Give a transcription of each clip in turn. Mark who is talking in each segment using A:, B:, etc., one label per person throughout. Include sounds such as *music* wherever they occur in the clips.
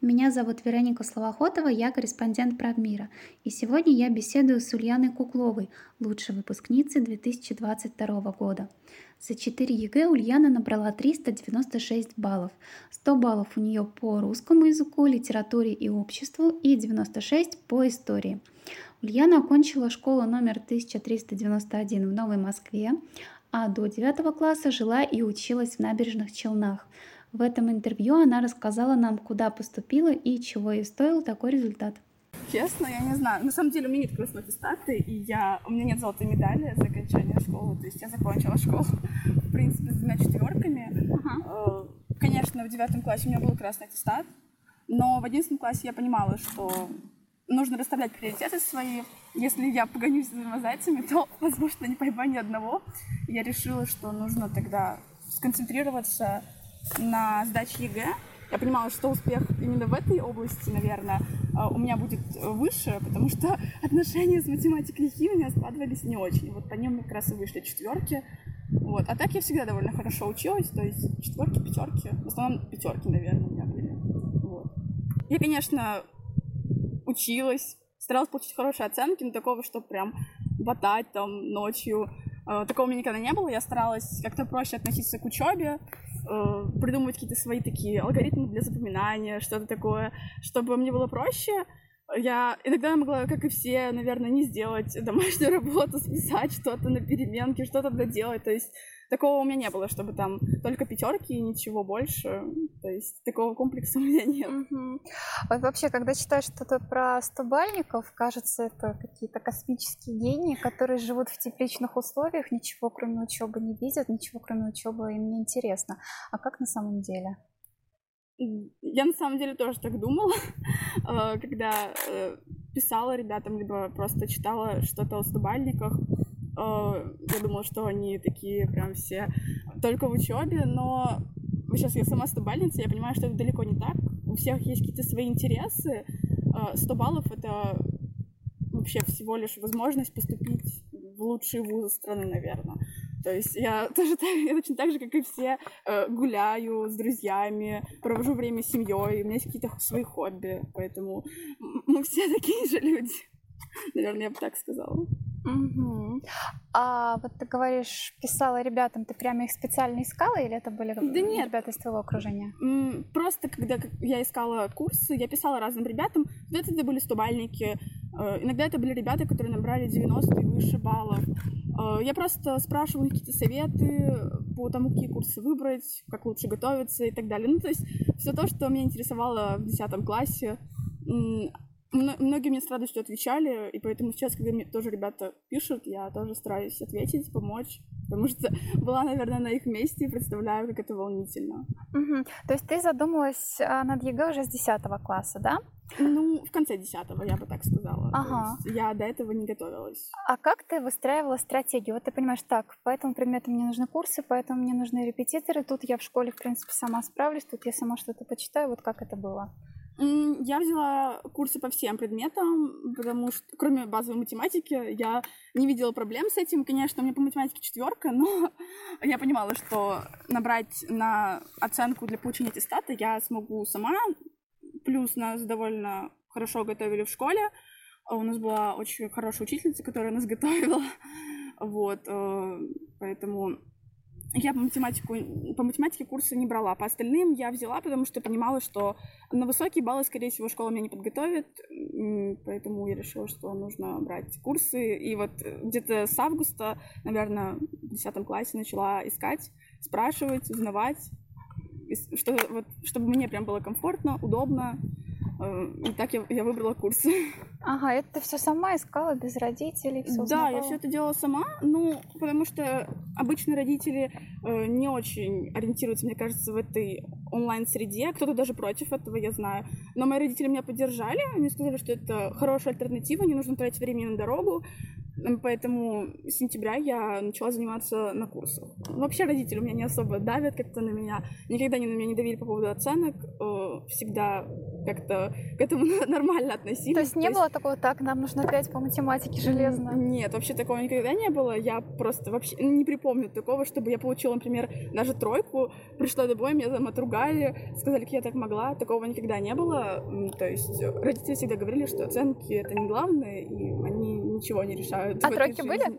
A: Меня зовут Вероника Словохотова, я корреспондент Правмира. И сегодня я беседую с Ульяной Кукловой, лучшей выпускницей 2022 года. За 4 ЕГЭ Ульяна набрала 396 баллов. 100 баллов у нее по русскому языку, литературе и обществу и 96 по истории. Ульяна окончила школу номер 1391 в Новой Москве, а до 9 класса жила и училась в Набережных Челнах. В этом интервью она рассказала нам, куда поступила и чего ей стоил такой результат.
B: Честно, я не знаю. На самом деле у меня нет красной аттестаты, и я... у меня нет золотой медали за окончание школы. То есть я закончила школу, в принципе, с двумя четверками. Uh-huh. Конечно, в девятом классе у меня был красный аттестат, но в одиннадцатом классе я понимала, что нужно расставлять приоритеты свои. Если я погонюсь за зайцами, то, *laughs* возможно, не поймаю ни одного. Я решила, что нужно тогда сконцентрироваться на сдаче ЕГЭ, я понимала, что успех именно в этой области, наверное, а, у меня будет выше, потому что *laughs* отношения с математикой и химией у меня складывались не очень. Вот по ним как раз и вышли четверки. Вот. А так я всегда довольно хорошо училась, то есть четверки, пятерки. В основном пятерки, наверное, у меня были. Вот. Я, конечно, училась, старалась получить хорошие оценки, но такого, что прям ботать там ночью, такого у меня никогда не было. Я старалась как-то проще относиться к учебе, э, придумывать какие-то свои такие алгоритмы для запоминания, что-то такое, чтобы мне было проще. Я иногда могла, как и все, наверное, не сделать домашнюю *laughs* работу, списать что-то на переменке, что-то доделать. То есть такого у меня не было, чтобы там только пятерки и ничего больше. То есть такого комплекса *laughs* у меня нет.
A: Угу. Вот вообще, когда читаешь что-то про стобальников, кажется, это какие-то космические гении, которые живут в тепличных условиях, ничего кроме учебы не видят, ничего кроме учебы им не интересно. А как на самом деле?
B: Я на самом деле тоже так думала, *laughs* э, когда э, писала ребятам, либо просто читала что-то о стобальниках. Э, я думала, что они такие прям все только в учебе, но сейчас я сама стобальница, я понимаю, что это далеко не так. У всех есть какие-то свои интересы. 100 баллов — это вообще всего лишь возможность поступить в лучшие вузы страны, наверное. То есть я *laughs* тоже так, я точно так же, как и все, э, гуляю с друзьями, провожу время с семьей, у меня есть какие-то свои хобби, поэтому мы все такие же люди. Наверное, я бы так сказала.
A: Угу. А вот ты говоришь, писала ребятам, ты прямо их специально искала или это были да нет. ребята из твоего окружения?
B: Просто когда я искала курсы, я писала разным ребятам. Где-то это были стобальники, э, иногда это были ребята, которые набрали 90 и выше баллов. Э, я просто спрашивала какие-то советы по тому, какие курсы выбрать, как лучше готовиться и так далее. Ну, то есть все то, что меня интересовало в 10 классе. Многие мне с радостью отвечали, и поэтому сейчас, когда мне тоже ребята пишут, я тоже стараюсь ответить, помочь, потому что *laughs* была, наверное, на их месте и представляю, как это волнительно.
A: Угу. То есть ты задумалась а, над ЕГЭ уже с 10 класса, да?
B: Ну, в конце 10 я бы так сказала. Ага. Я до этого не готовилась.
A: А как ты выстраивала стратегию? Вот ты понимаешь, так, по этому предмету мне нужны курсы, по этому мне нужны репетиторы, тут я в школе, в принципе, сама справлюсь, тут я сама что-то почитаю, вот как это было?
B: Я взяла курсы по всем предметам, потому что, кроме базовой математики, я не видела проблем с этим. Конечно, у меня по математике четверка, но *laughs* я понимала, что набрать на оценку для получения аттестата я смогу сама. Плюс нас довольно хорошо готовили в школе. У нас была очень хорошая учительница, которая нас *laughs* готовила. Вот, э, поэтому я по, математику, по математике курсы не брала, по остальным я взяла, потому что понимала, что на высокие баллы, скорее всего, школа меня не подготовит, поэтому я решила, что нужно брать курсы. И вот где-то с августа, наверное, в 10 классе начала искать, спрашивать, узнавать, что, вот, чтобы мне прям было комфортно, удобно, и так я, я выбрала курсы.
A: Ага, это ты все сама искала без родителей? Все
B: да, узнавала? я все это делала сама, ну, потому что обычно родители э, не очень ориентируются, мне кажется, в этой онлайн-среде. Кто-то даже против этого, я знаю. Но мои родители меня поддержали, они сказали, что это хорошая альтернатива, не нужно тратить время на дорогу. Поэтому с сентября я начала заниматься на курсах. Вообще родители у меня не особо давят как-то на меня. Никогда не на меня не давили по поводу оценок. Э, всегда как-то к этому *laughs* нормально относились.
C: То есть не То было есть... такого, так, нам нужно пять по математике железно?
B: Нет, вообще такого никогда не было. Я просто вообще не припомню такого, чтобы я получила, например, даже тройку, пришла домой, меня там отругали, сказали, как я так могла. Такого никогда не было. То есть родители всегда говорили, что оценки — это не главное, и они ничего не решают.
C: А тройки были?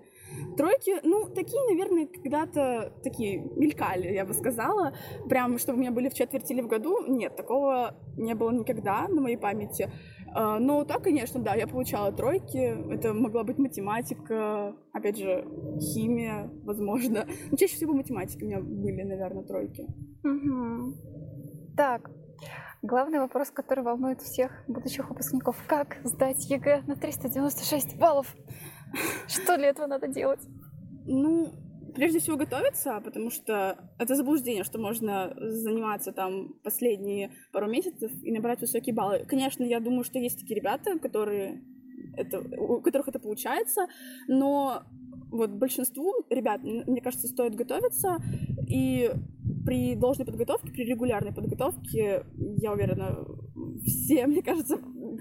B: Тройки, ну, такие, наверное, когда-то такие мелькали, я бы сказала. Прям, чтобы у меня были в четверти или в году. Нет, такого не было никогда на моей памяти. А, но так, конечно, да, я получала тройки. Это могла быть математика, опять же, химия, возможно. Но чаще всего математики у меня были, наверное, тройки.
C: Угу. Так, Главный вопрос, который волнует всех будущих выпускников. Как сдать ЕГЭ на 396 баллов? *laughs* Что для этого надо делать?
B: Ну, прежде всего готовиться, потому что это заблуждение, что можно заниматься там последние пару месяцев и набрать высокие баллы. Конечно, я думаю, что есть такие ребята, которые это, у которых это получается, но вот большинству ребят, мне кажется, стоит готовиться, и при должной подготовке, при регулярной подготовке, я уверена, все, *laughs* мне кажется,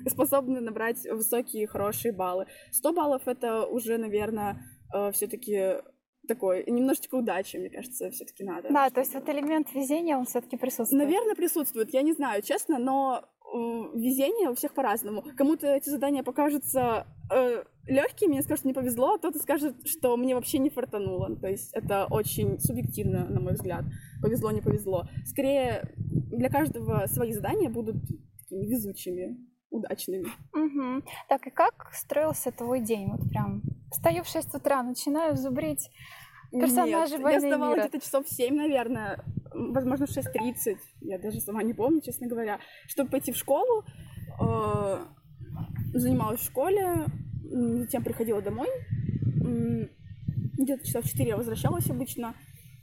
B: способны набрать высокие, хорошие баллы. 100 баллов — это уже, наверное, э, все таки такой немножечко удачи, мне кажется, все-таки надо.
C: Да, то есть вот элемент везения, он все-таки присутствует.
B: Наверное, присутствует. Я не знаю, честно, но везение у всех по-разному. Кому-то эти задания покажутся э, легкими, мне скажут, не повезло, а кто-то скажет, что мне вообще не фартануло. То есть это очень субъективно, на мой взгляд. Повезло, не повезло. Скорее, для каждого свои задания будут такими везучими удачными.
C: Угу. Так, и как строился твой день? Вот прям встаю в 6 утра, начинаю зубрить персонажей
B: Нет,
C: я
B: вставала где-то часов в 7, наверное, возможно, в 6.30, я даже сама не помню, честно говоря, чтобы пойти в школу, э, занималась в школе, затем приходила домой, где-то часов в 4 я возвращалась обычно,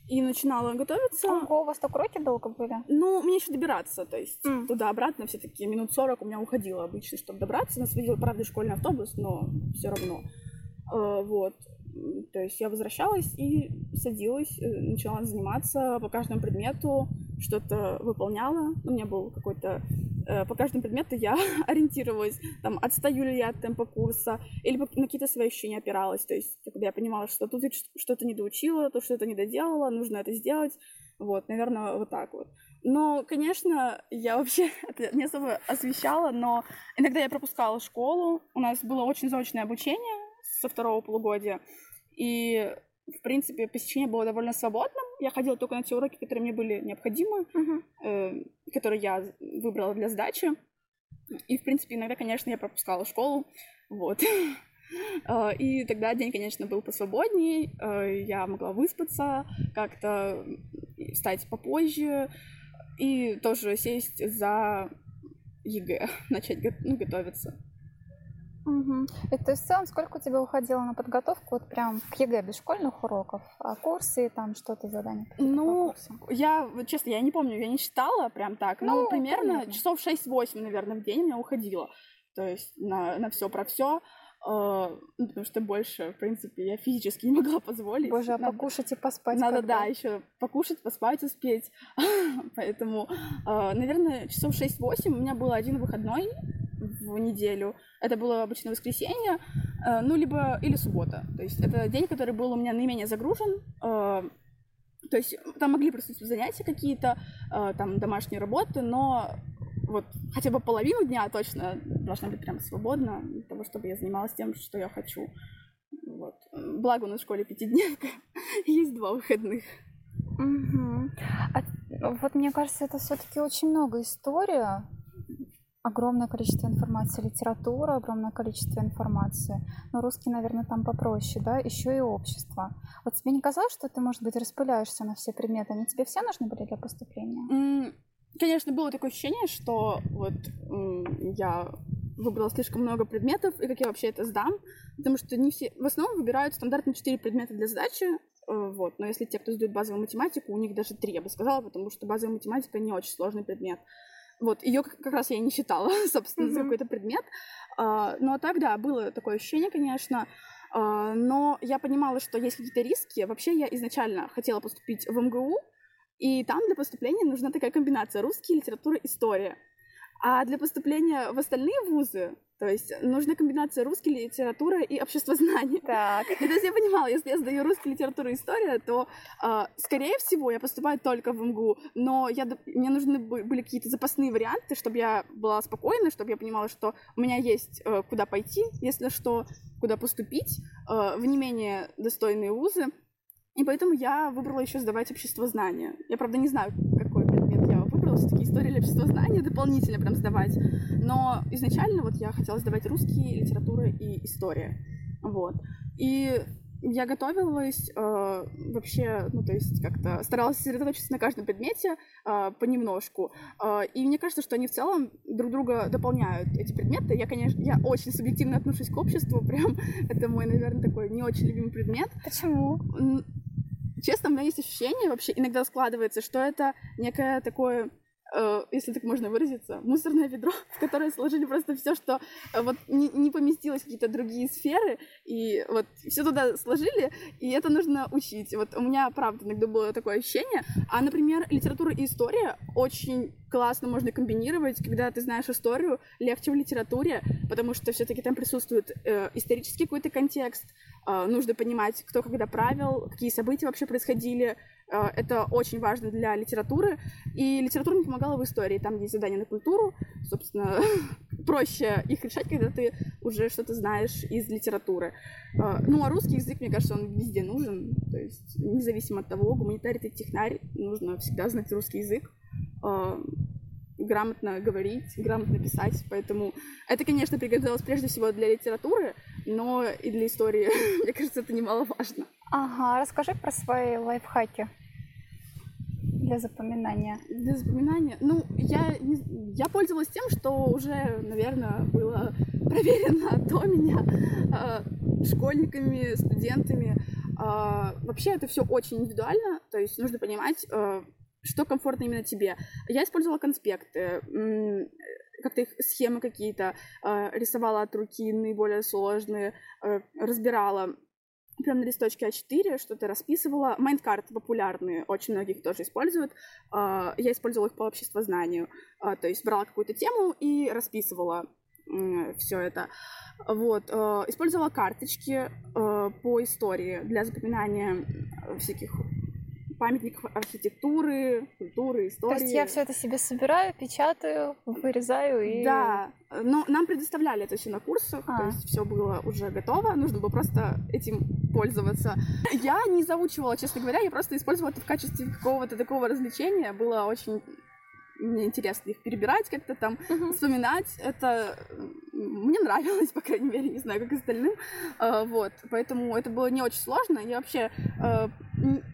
B: и начинала готовиться.
C: Ого, у вас так уроки долго были?
B: Ну, мне еще добираться, то есть mm. туда-обратно все-таки минут 40 у меня уходило обычно, чтобы добраться. Нас водил, правда, школьный автобус, но все равно. Э, вот. То есть я возвращалась и садилась, э, начала заниматься по каждому предмету, что-то выполняла. У меня был какой-то... Э, по каждому предмету я *laughs* ориентировалась, там, отстаю ли я от темпа курса, или на какие-то свои ощущения опиралась. То есть, когда я понимала, что тут что-то не доучила, то что-то не доделала, нужно это сделать. Вот, наверное, вот так вот. Но, конечно, я вообще *laughs* это не особо освещала, но иногда я пропускала школу. У нас было очень заочное обучение со второго полугодия. И, в принципе, посещение было довольно свободным. Я ходила только на те уроки, которые мне были необходимы, uh-huh. э, которые я выбрала для сдачи. И, в принципе, иногда, конечно, я пропускала школу. Вот. *laughs* Э, и тогда день, конечно, был посвободней. Э, я могла выспаться, как-то встать попозже и тоже сесть за ЕГЭ, *laughs* начать ну, готовиться.
C: Угу. И то есть в целом сколько у тебя уходило на подготовку вот прям к ЕГЭ без школьных уроков, а курсы там что-то задания?
B: Ну, я, честно, я не помню, я не считала прям так, но ну, примерно понятно. часов 6-8, наверное, в день у меня уходило. То есть на, на все про все. Э, ну, потому что больше, в принципе, я физически не могла позволить.
C: Боже, а надо, покушать и поспать.
B: Надо, когда? да, еще покушать, поспать, успеть. *laughs* Поэтому, uh, наверное, часов 6-8 у меня был один выходной в неделю. Это было обычно воскресенье, э, ну, либо или суббота. То есть это день, который был у меня наименее загружен. Э, то есть там могли присутствовать занятия какие-то, э, там домашние работы, но вот хотя бы половину дня точно должна быть прям свободна для того, чтобы я занималась тем, что я хочу. Вот. Благо у нас в школе пятидневка, *laughs* есть два выходных.
C: Угу. А, вот мне кажется, это все-таки очень много история огромное количество информации, литература, огромное количество информации. Но русский, наверное, там попроще, да, еще и общество. Вот тебе не казалось, что ты, может быть, распыляешься на все предметы? Они тебе все нужны были для поступления?
B: Конечно, было такое ощущение, что вот я выбрала слишком много предметов, и как я вообще это сдам, потому что не все, в основном выбирают стандартно 4 предмета для сдачи, э, вот, но если те, кто сдают базовую математику, у них даже 3, я бы сказала, потому что базовая математика не очень сложный предмет. Вот, ее как раз я не считала, *laughs* собственно, mm-hmm. за какой-то предмет. А, ну, а так, да, было такое ощущение, конечно. А, но я понимала, что есть какие-то риски. Вообще, я изначально хотела поступить в МГУ, и там для поступления нужна такая комбинация русский, литература, история. А для поступления в остальные вузы, то есть нужна комбинация русской литературы и обществознания.
C: Так. *laughs*
B: И то есть я понимала, если я сдаю русскую литературу и история, то, э, скорее всего, я поступаю только в МГУ, но я, мне нужны были какие-то запасные варианты, чтобы я была спокойна, чтобы я понимала, что у меня есть э, куда пойти, если что, куда поступить, э, в не менее достойные вузы. И поэтому я выбрала еще сдавать общество знания. Я, правда, не знаю, выбрала, все-таки история или общество знания дополнительно прям сдавать. Но изначально вот я хотела сдавать русский, литература и история. Вот. И я готовилась э, вообще, ну, то есть как-то старалась сосредоточиться на каждом предмете э, понемножку. Э, и мне кажется, что они в целом друг друга дополняют, эти предметы. Я, конечно, я очень субъективно отношусь к обществу, *laughs* прям это мой, наверное, такой не очень любимый предмет.
C: Почему?
B: Честно, у меня есть ощущение, вообще иногда складывается, что это некое такое если так можно выразиться, мусорное ведро, *laughs* в которое сложили просто все, что э, вот не, не поместилось в какие-то другие сферы, и вот все туда сложили, и это нужно учить. Вот у меня, правда, иногда было такое ощущение. А, например, литература и история очень классно можно комбинировать, когда ты знаешь историю, легче в литературе, потому что все-таки там присутствует э, исторический какой-то контекст, э, нужно понимать, кто когда правил, какие события вообще происходили, э, это очень важно для литературы, и литература мне помогала в истории, там есть задания на культуру, собственно, *laughs* проще их решать, когда ты уже что-то знаешь из литературы. Э, ну, а русский язык, мне кажется, он везде нужен, то есть независимо от того, гуманитарий ты технарь, нужно всегда знать русский язык, э, грамотно говорить, грамотно писать. Поэтому это, конечно, пригодилось прежде всего для литературы, но и для истории, *laughs* мне кажется, это немаловажно.
C: Ага, расскажи про свои лайфхаки для запоминания.
B: Для запоминания? Ну, я, я пользовалась тем, что уже, наверное, было *laughs* проверено до меня э, школьниками, студентами. Э, вообще это все очень индивидуально, то есть нужно понимать, э, что комфортно именно тебе. Я использовала конспекты, как-то их схемы какие-то, рисовала от руки наиболее сложные, разбирала прям на листочке А4, что-то расписывала. Майндкарты популярные, очень многих тоже используют. А, я использовала их по обществознанию. То есть брала какую-то тему и расписывала все это. Вот. Использовала карточки по истории для запоминания всяких памятников архитектуры, культуры, истории.
C: То есть я все это себе собираю, печатаю, вырезаю и...
B: Да, но нам предоставляли это все на курсах, а. то есть все было уже готово, нужно было просто этим пользоваться. Я не заучивала, честно говоря, я просто использовала это в качестве какого-то такого развлечения, было очень мне интересно их перебирать как-то там, uh-huh. вспоминать. Это мне нравилось, по крайней мере, не знаю, как остальным. Uh, вот, поэтому это было не очень сложно. Я вообще uh,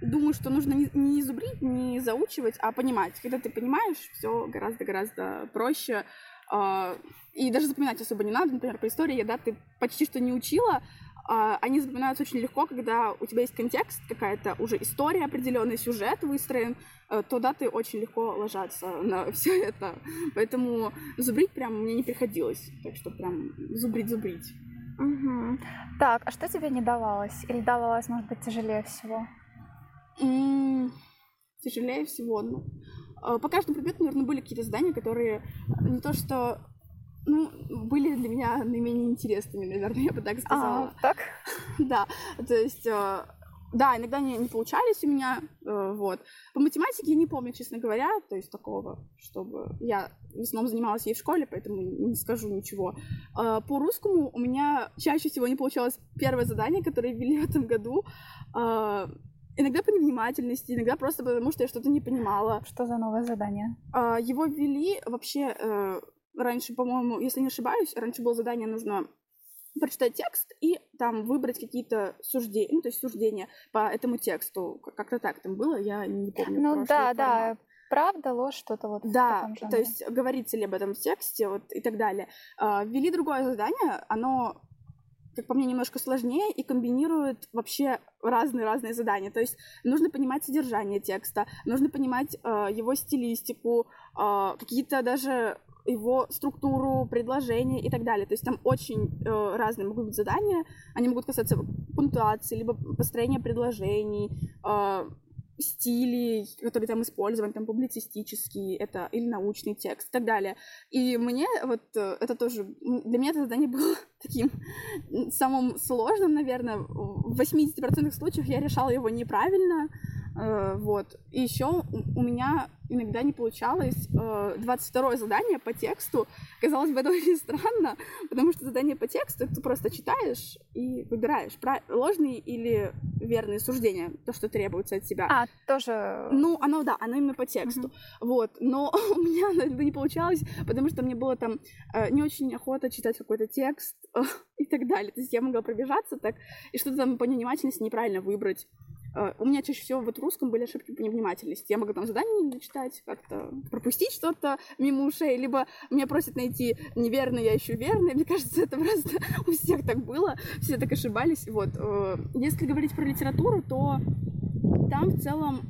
B: думаю, что нужно не, не зубрить, не заучивать, а понимать. Когда ты понимаешь, все гораздо-гораздо проще. Uh, и даже запоминать особо не надо. Например, по истории я, да, ты почти что не учила, а, они запоминаются очень легко, когда у тебя есть контекст, какая-то уже история, определенный сюжет выстроен, туда ты очень легко ложатся *laughs* на все это. Поэтому зубрить прям мне не приходилось. Так что прям зубрить-зубрить.
C: Угу. Так, а что тебе не давалось? Или давалось, может быть, тяжелее всего?
B: М-м- тяжелее всего, ну. Э, по каждому предмету, наверное, были какие-то задания, которые не то что ну, были для меня наименее интересными, наверное, *laughs* я бы так сказала.
C: А, так? *laughs*
B: да, то есть, э, да, иногда не, не получались у меня, э, вот. По математике я не помню, честно говоря, то есть такого, чтобы... Я в основном занималась ей в школе, поэтому не скажу ничего. Э, по русскому у меня чаще всего не получалось первое задание, которое ввели в этом году. Э, иногда по невнимательности, иногда просто потому, что я что-то не понимала.
C: Что за новое задание?
B: Э, его ввели вообще... Э, раньше, по-моему, если не ошибаюсь, раньше было задание нужно прочитать текст и там выбрать какие-то суждения, ну, то есть суждения по этому тексту. Как-то так там было, я не помню.
C: Ну да, формат. да, правда, ложь, что-то вот
B: Да, то есть говорится ли об этом в тексте вот, и так далее. А, ввели другое задание, оно как по мне, немножко сложнее и комбинирует вообще разные-разные задания. То есть нужно понимать содержание текста, нужно понимать э, его стилистику, э, какие-то даже его структуру, предложения и так далее. То есть там очень э, разные могут быть задания. Они могут касаться пунктуации, либо построения предложений, э, стилей, которые там использованы, там публицистический, это или научный текст и так далее. И мне вот э, это тоже, для меня это задание было *laughs* таким самым сложным, наверное. В 80% случаев я решала его неправильно, вот. И еще у меня иногда не получалось 22 э, задание по тексту. Казалось бы, это *laughs* очень странно, потому что задание по тексту ты просто читаешь и выбираешь ложные или верные суждения, то, что требуется от тебя.
C: А, тоже...
B: Ну, оно, да, оно именно по тексту. Uh-huh. Вот. Но *laughs* у меня это не получалось, потому что мне было там э, не очень охота читать какой-то текст *laughs* и так далее. То есть я могла пробежаться так и что-то там по невнимательности неправильно выбрать. Э, у меня чаще всего вот в русском были ошибки по невнимательности. Я могу там задание не дочитать, как-то пропустить что-то мимо ушей, либо меня просят найти неверное, я ищу верное. Мне кажется, это просто *laughs* у всех так было, все так ошибались. Вот. Э, если говорить про литературу, то там в целом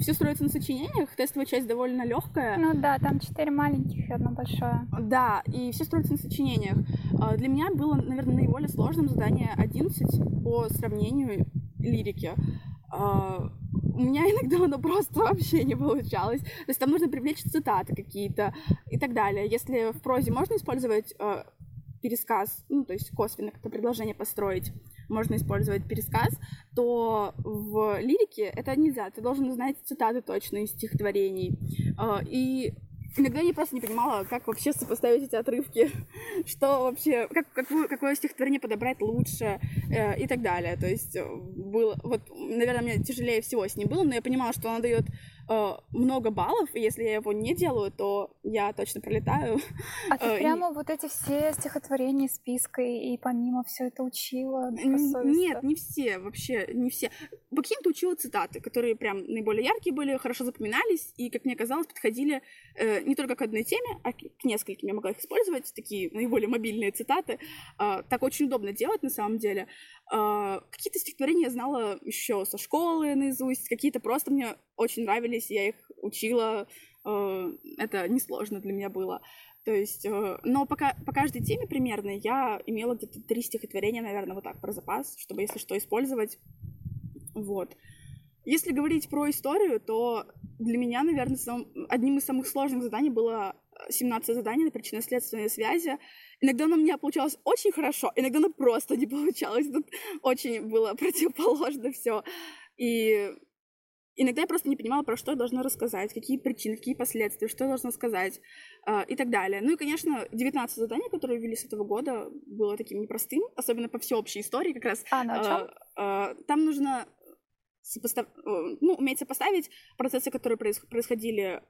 B: все строится на сочинениях, тестовая часть довольно легкая.
C: Ну да, там четыре маленьких и одно большое.
B: Да, и все строится на сочинениях. Э, для меня было, наверное, наиболее сложным задание 11 по сравнению лирики. А, у меня *laughs* иногда оно просто вообще не получалось. То есть там нужно привлечь цитаты какие-то и так далее. Если в прозе можно использовать э, пересказ, ну, то есть косвенно как-то предложение построить, можно использовать пересказ, то в лирике это нельзя. Ты должен знать цитаты точно из стихотворений. Э, и иногда я просто не понимала, как вообще сопоставить эти отрывки, *laughs* что вообще, как, какое, какое стихотворение подобрать лучше э, и так далее. То есть э, было, вот, наверное, мне тяжелее всего с ним было, но я понимала, что она дает э, много баллов, и если я его не делаю, то я точно пролетаю.
C: А ты э, прямо и... вот эти все стихотворения спиской и помимо все это учила?
B: Нет, не все, вообще не все. По каким-то учила цитаты, которые прям наиболее яркие были, хорошо запоминались, и, как мне казалось, подходили э, не только к одной теме, а к нескольким. Я могла их использовать, такие наиболее мобильные цитаты. Э, так очень удобно делать на самом деле. Э, какие-то стихотворения я знала еще со школы наизусть, какие-то просто мне очень нравились, я их учила, э, это несложно для меня было. То есть, э, но пока, по каждой теме примерно я имела где-то три стихотворения, наверное, вот так про запас, чтобы, если что, использовать. Вот. Если говорить про историю, то для меня, наверное, сам, одним из самых сложных заданий было 17 заданий на причинно-следственные связи. Иногда оно у меня получалось очень хорошо, иногда оно просто не получалось. Тут очень было противоположно все. И Иногда я просто не понимала, про что я должна рассказать, какие причины, какие последствия, что я должна сказать э, и так далее. Ну и, конечно, 19 заданий, которые ввели с этого года, было таким непростым, особенно по всеобщей истории как раз.
C: А, на чем?
B: Э, э, там нужно сопостав... Э, ну, уметь сопоставить процессы, которые происходили э,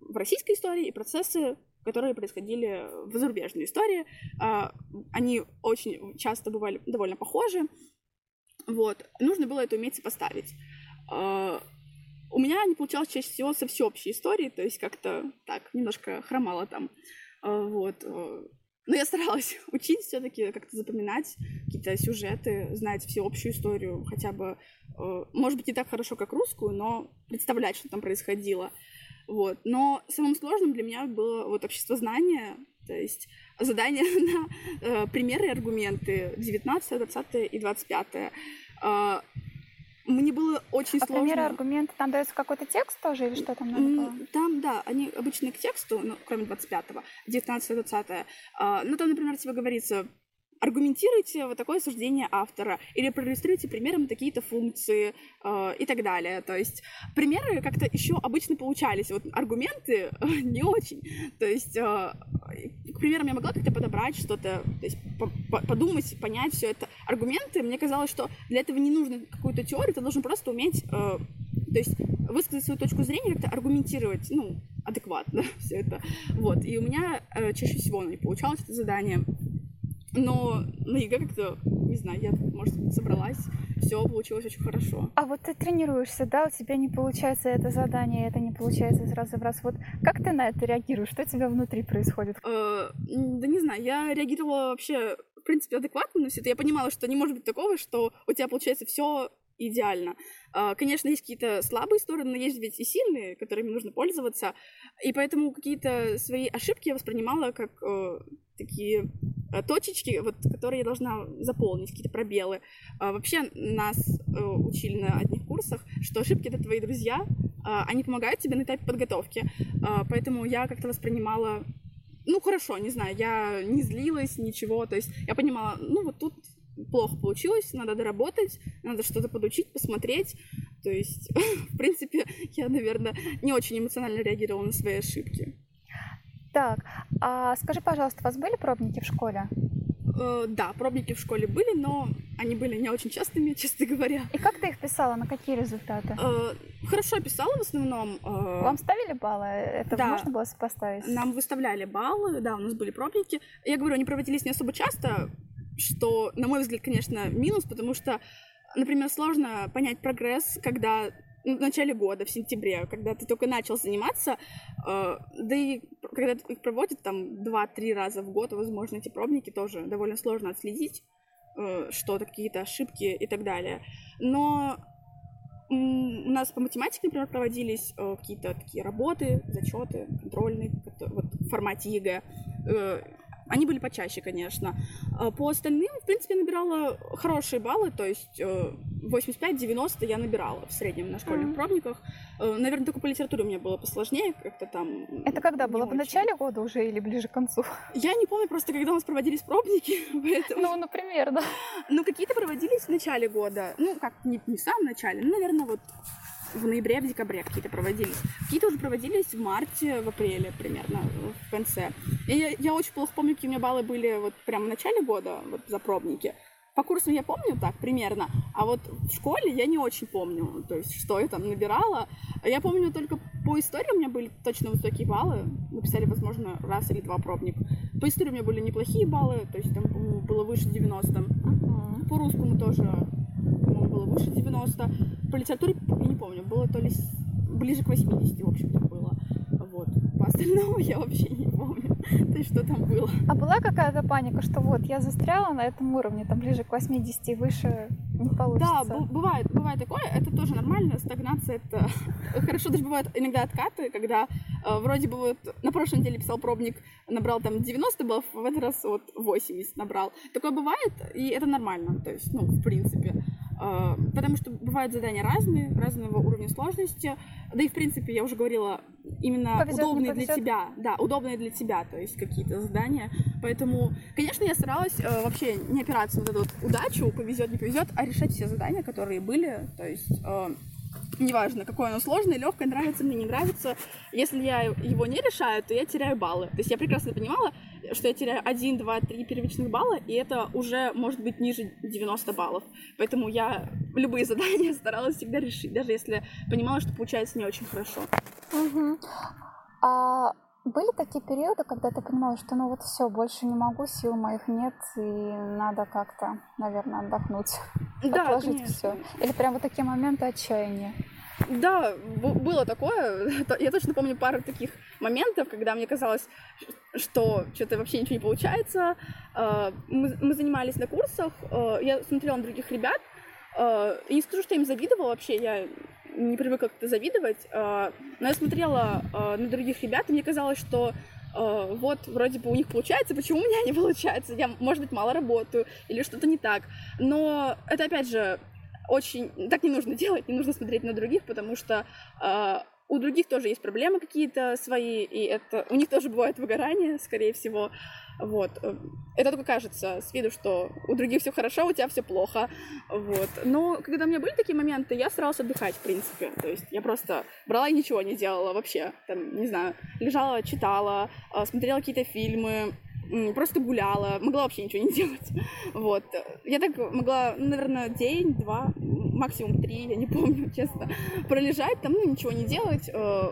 B: в российской истории, и процессы, которые происходили в зарубежной истории. Э, они очень часто бывали довольно похожи. Вот. Нужно было это уметь сопоставить. А, у меня не получалось чаще всего со всеобщей историей, то есть как-то так, немножко хромало там. А, вот. А. Но я старалась *laughs* учить все-таки как-то запоминать какие-то сюжеты, знать всеобщую историю, хотя бы, может быть, не так хорошо, как русскую, но представлять, что там происходило. Вот. Но самым сложным для меня было вот общество знания, то есть задание *laughs* на э, примеры и аргументы 19, 20 и 25. Э, мне было очень
C: а
B: сложно.
C: примеры, аргументы, там дается какой-то текст тоже или что там надо было?
B: Там, да, они обычно к тексту, ну, кроме 25-го, 19-20. А, ну, там, например, тебе говорится, аргументируйте вот такое суждение автора или проиллюстрируйте примером такие-то функции э, и так далее. То есть примеры как-то еще обычно получались, вот аргументы э, *laughs* не очень. То есть, э, к примерам, я могла как-то подобрать что-то, то есть по -по подумать, понять все это. Аргументы, мне казалось, что для этого не нужно какую-то теорию, ты должен просто уметь, э, то есть высказать свою точку зрения, как-то аргументировать, ну, адекватно *laughs* все это. Вот. И у меня э, чаще всего не получалось это задание. Но на ЕГЭ как-то, не знаю, я, может, собралась, все получилось очень хорошо.
C: А вот ты тренируешься, да, у тебя не получается это задание, это не получается из раза в раз. Вот как ты на это реагируешь? Что у тебя внутри происходит?
B: Э, да не знаю, я реагировала вообще, в принципе, адекватно на все это. Я понимала, что не может быть такого, что у тебя получается все идеально. А, конечно, есть какие-то слабые стороны, но есть ведь и сильные, которыми нужно пользоваться. И поэтому какие-то свои ошибки я воспринимала как э, такие э, точечки, вот, которые я должна заполнить, какие-то пробелы. А, вообще нас э, учили на одних курсах что ошибки — это твои друзья, а, они помогают тебе на этапе подготовки. А, поэтому я как-то воспринимала ну, хорошо, не знаю, я не злилась, ничего, то есть я понимала, ну, вот тут плохо получилось, надо доработать, надо что-то подучить, посмотреть, то есть, *laughs* в принципе, я, наверное, не очень эмоционально реагировала на свои ошибки.
C: Так, а скажи, пожалуйста, у вас были пробники в школе?
B: Э, да, пробники в школе были, но они были не очень частыми, *laughs* честно говоря.
C: И как ты их писала, на какие результаты?
B: Э, хорошо писала в основном. Э,
C: Вам ставили баллы? Это
B: да.
C: можно было сопоставить?
B: Нам выставляли баллы, да, у нас были пробники. Я говорю, они проводились не особо часто, что, на мой взгляд, конечно, минус, потому что, например, сложно понять прогресс, когда в начале года, в сентябре, когда ты только начал заниматься, э, да и когда их проводят там 2-3 раза в год, возможно, эти пробники тоже довольно сложно отследить, э, что-то, какие-то ошибки и так далее. Но у нас по математике, например, проводились э, какие-то такие работы, зачеты, контрольные, вот в формате ЕГЭ. Э, они были почаще, конечно. А по остальным, в принципе, я набирала хорошие баллы, то есть 85-90 э, я набирала в среднем на школьных mm-hmm. пробниках. Э, наверное, только по литературе у меня было посложнее, как-то там.
C: Это когда было? Очень. В начале года уже или ближе к концу? *laughs*
B: Я не помню просто, когда у нас проводились пробники. *laughs*
C: Поэтому... Ну, например, да.
B: Ну, какие-то проводились в начале года. Ну, как не, не в самом начале, ну, наверное, вот в ноябре, в декабре какие-то проводились. Какие-то уже проводились в марте, в апреле примерно, в конце. И я, я очень плохо помню, какие у меня баллы были вот прямо в начале года, вот за пробники. По курсам я помню так примерно, а вот в школе я не очень помню, то есть что я там набирала. Я помню только по истории у меня были точно высокие баллы, написали, возможно, раз или два пробник. По истории у меня были неплохие баллы, то есть там, было выше 90. Uh-huh. По русскому тоже, по-моему, было выше 90. По литературе, я не помню, было то ли ближе к 80, в общем-то, было. Вот. По остальному *laughs* я вообще не помню, то есть что там было.
C: А была какая-то паника, что вот я застряла на этом уровне, там ближе к 80 и выше не получится?
B: Да, бывает, бывает такое, это тоже нормально, стагнация это *laughs* хорошо, даже бывают иногда откаты, когда э, вроде бы вот на прошлой неделе писал пробник, набрал там 90 баллов, в этот раз вот 80 набрал. Такое бывает, и это нормально, то есть, ну, в принципе. А, потому что бывают задания разные, разного уровня сложности. Да и, в принципе, я уже говорила, именно повезет, удобные для тебя. Да, удобные для тебя, то есть какие-то задания. Поэтому, конечно, я старалась э, вообще не опираться на вот эту вот удачу, повезет, не повезет, а решать все задания, которые были. То есть э, неважно, какое оно сложное, легкое, нравится мне, не нравится. Если я его не решаю, то я теряю баллы. То есть я прекрасно понимала, что я теряю 1, 2, 3 первичных балла, и это уже может быть ниже 90 баллов. Поэтому я любые задания *laughs* старалась всегда решить, даже если понимала, что получается не очень хорошо.
C: Угу. А были такие периоды, когда ты понимала, что ну вот все, больше не могу, сил моих нет, и надо как-то, наверное, отдохнуть, *laughs* да, отложить все. Или прям вот такие моменты отчаяния.
B: Да, было такое. *laughs* Я точно помню пару таких моментов, когда мне казалось, что что-то вообще ничего не получается. А, мы, занимались на курсах, а, я смотрела на других ребят, а, и не скажу, что я им завидовала вообще, я не привыкла как-то завидовать, но я смотрела на других ребят, и мне казалось, что вот, вроде бы у них получается, почему у меня не получается? Я, может быть, мало работаю или что-то не так. Но это, опять же, очень... Так не нужно делать, не нужно смотреть на других, потому что у других тоже есть проблемы какие-то свои, и это... У них тоже бывает выгорание, скорее всего. Вот. Это только кажется с виду, что у других все хорошо, у тебя все плохо. Вот. Но когда у меня были такие моменты, я старалась отдыхать, в принципе. То есть я просто брала и ничего не делала вообще. Там, не знаю, лежала, читала, а, смотрела какие-то фильмы, просто гуляла, могла вообще ничего не *laughs* делать. Вот. Я так могла, наверное, день, два, максимум три, я не помню, *laughs* честно, пролежать там, ну, ничего не делать, э,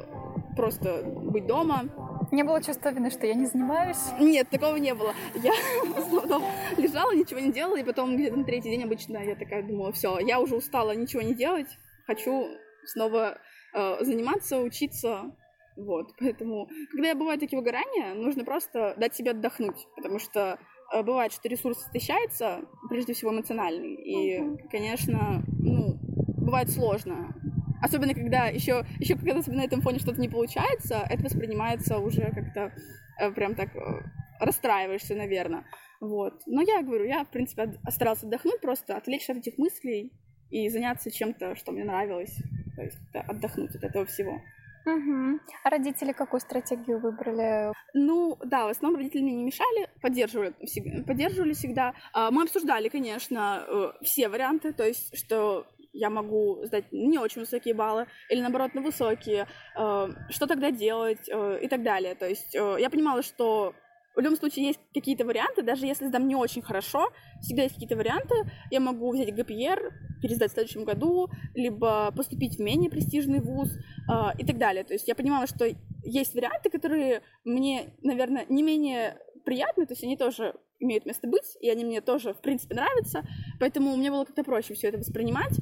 B: просто быть дома.
C: Не было чувства вины, что я не занимаюсь?
B: Нет, такого не было. Я *laughs* в основном лежала, ничего не делала, и потом где-то на третий день обычно я такая думала, все, я уже устала ничего не делать, хочу снова э, заниматься, учиться, вот, поэтому, когда бывают такие выгорания, нужно просто дать себе отдохнуть, потому что э, бывает, что ресурс истощается, прежде всего эмоциональный, и, конечно, ну, бывает сложно. Особенно когда еще, еще когда на этом фоне что-то не получается, это воспринимается уже как-то э, прям так э, расстраиваешься, наверное. Вот. Но я говорю, я, в принципе, старалась отдохнуть, просто отвлечься от этих мыслей, и заняться чем-то, что мне нравилось, то есть отдохнуть от этого всего.
C: Угу. А родители какую стратегию выбрали?
B: Ну, да, в основном родители мне не мешали, поддерживали, поддерживали всегда. А, мы обсуждали, конечно, э, все варианты, то есть, что я могу сдать не очень высокие баллы или наоборот на высокие, э, что тогда делать э, и так далее. То есть я понимала, что в любом случае есть какие-то варианты, даже если сдам не очень хорошо, всегда есть какие-то варианты. Я могу взять ГПР, пересдать в следующем году, либо поступить в менее престижный вуз э, и так далее. То есть я понимала, что есть варианты, которые мне, наверное, не менее приятны, то есть они тоже имеют место быть, и они мне тоже, в принципе, нравятся, поэтому мне было как-то проще все это воспринимать.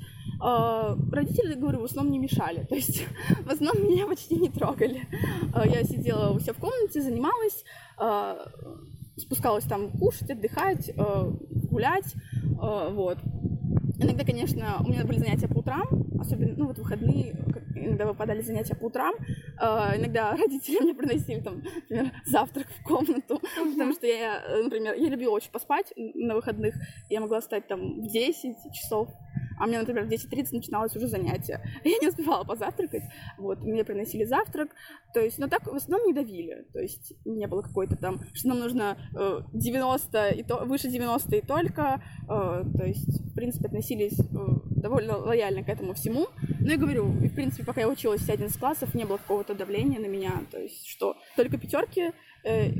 B: Э, родители, говорю, в основном не мешали, то есть *laughs* в основном меня почти не трогали. Э, я сидела у себя в комнате, занималась, э, спускалась там кушать, отдыхать, гулять, вот. Иногда, конечно, у меня были занятия по утрам, особенно, ну, вот выходные, иногда выпадали занятия по утрам. Иногда *laughs* родители мне приносили, там, например, завтрак в комнату, потому что я, например, я любила очень поспать на выходных. Я могла встать там в 10 часов, а мне, например, в 10.30 начиналось уже занятие. *laughs* Я не успевала позавтракать, вот, мне приносили завтрак, то есть, но так в основном не давили, то есть не было какой-то там, что нам нужно э, 90 и то, выше 90 и только, э, то есть, в принципе, относились э, довольно лояльно к этому всему. Но я говорю, в принципе, пока я училась в 11 классов, не было какого-то давления на меня, то есть, что только пятерки, э,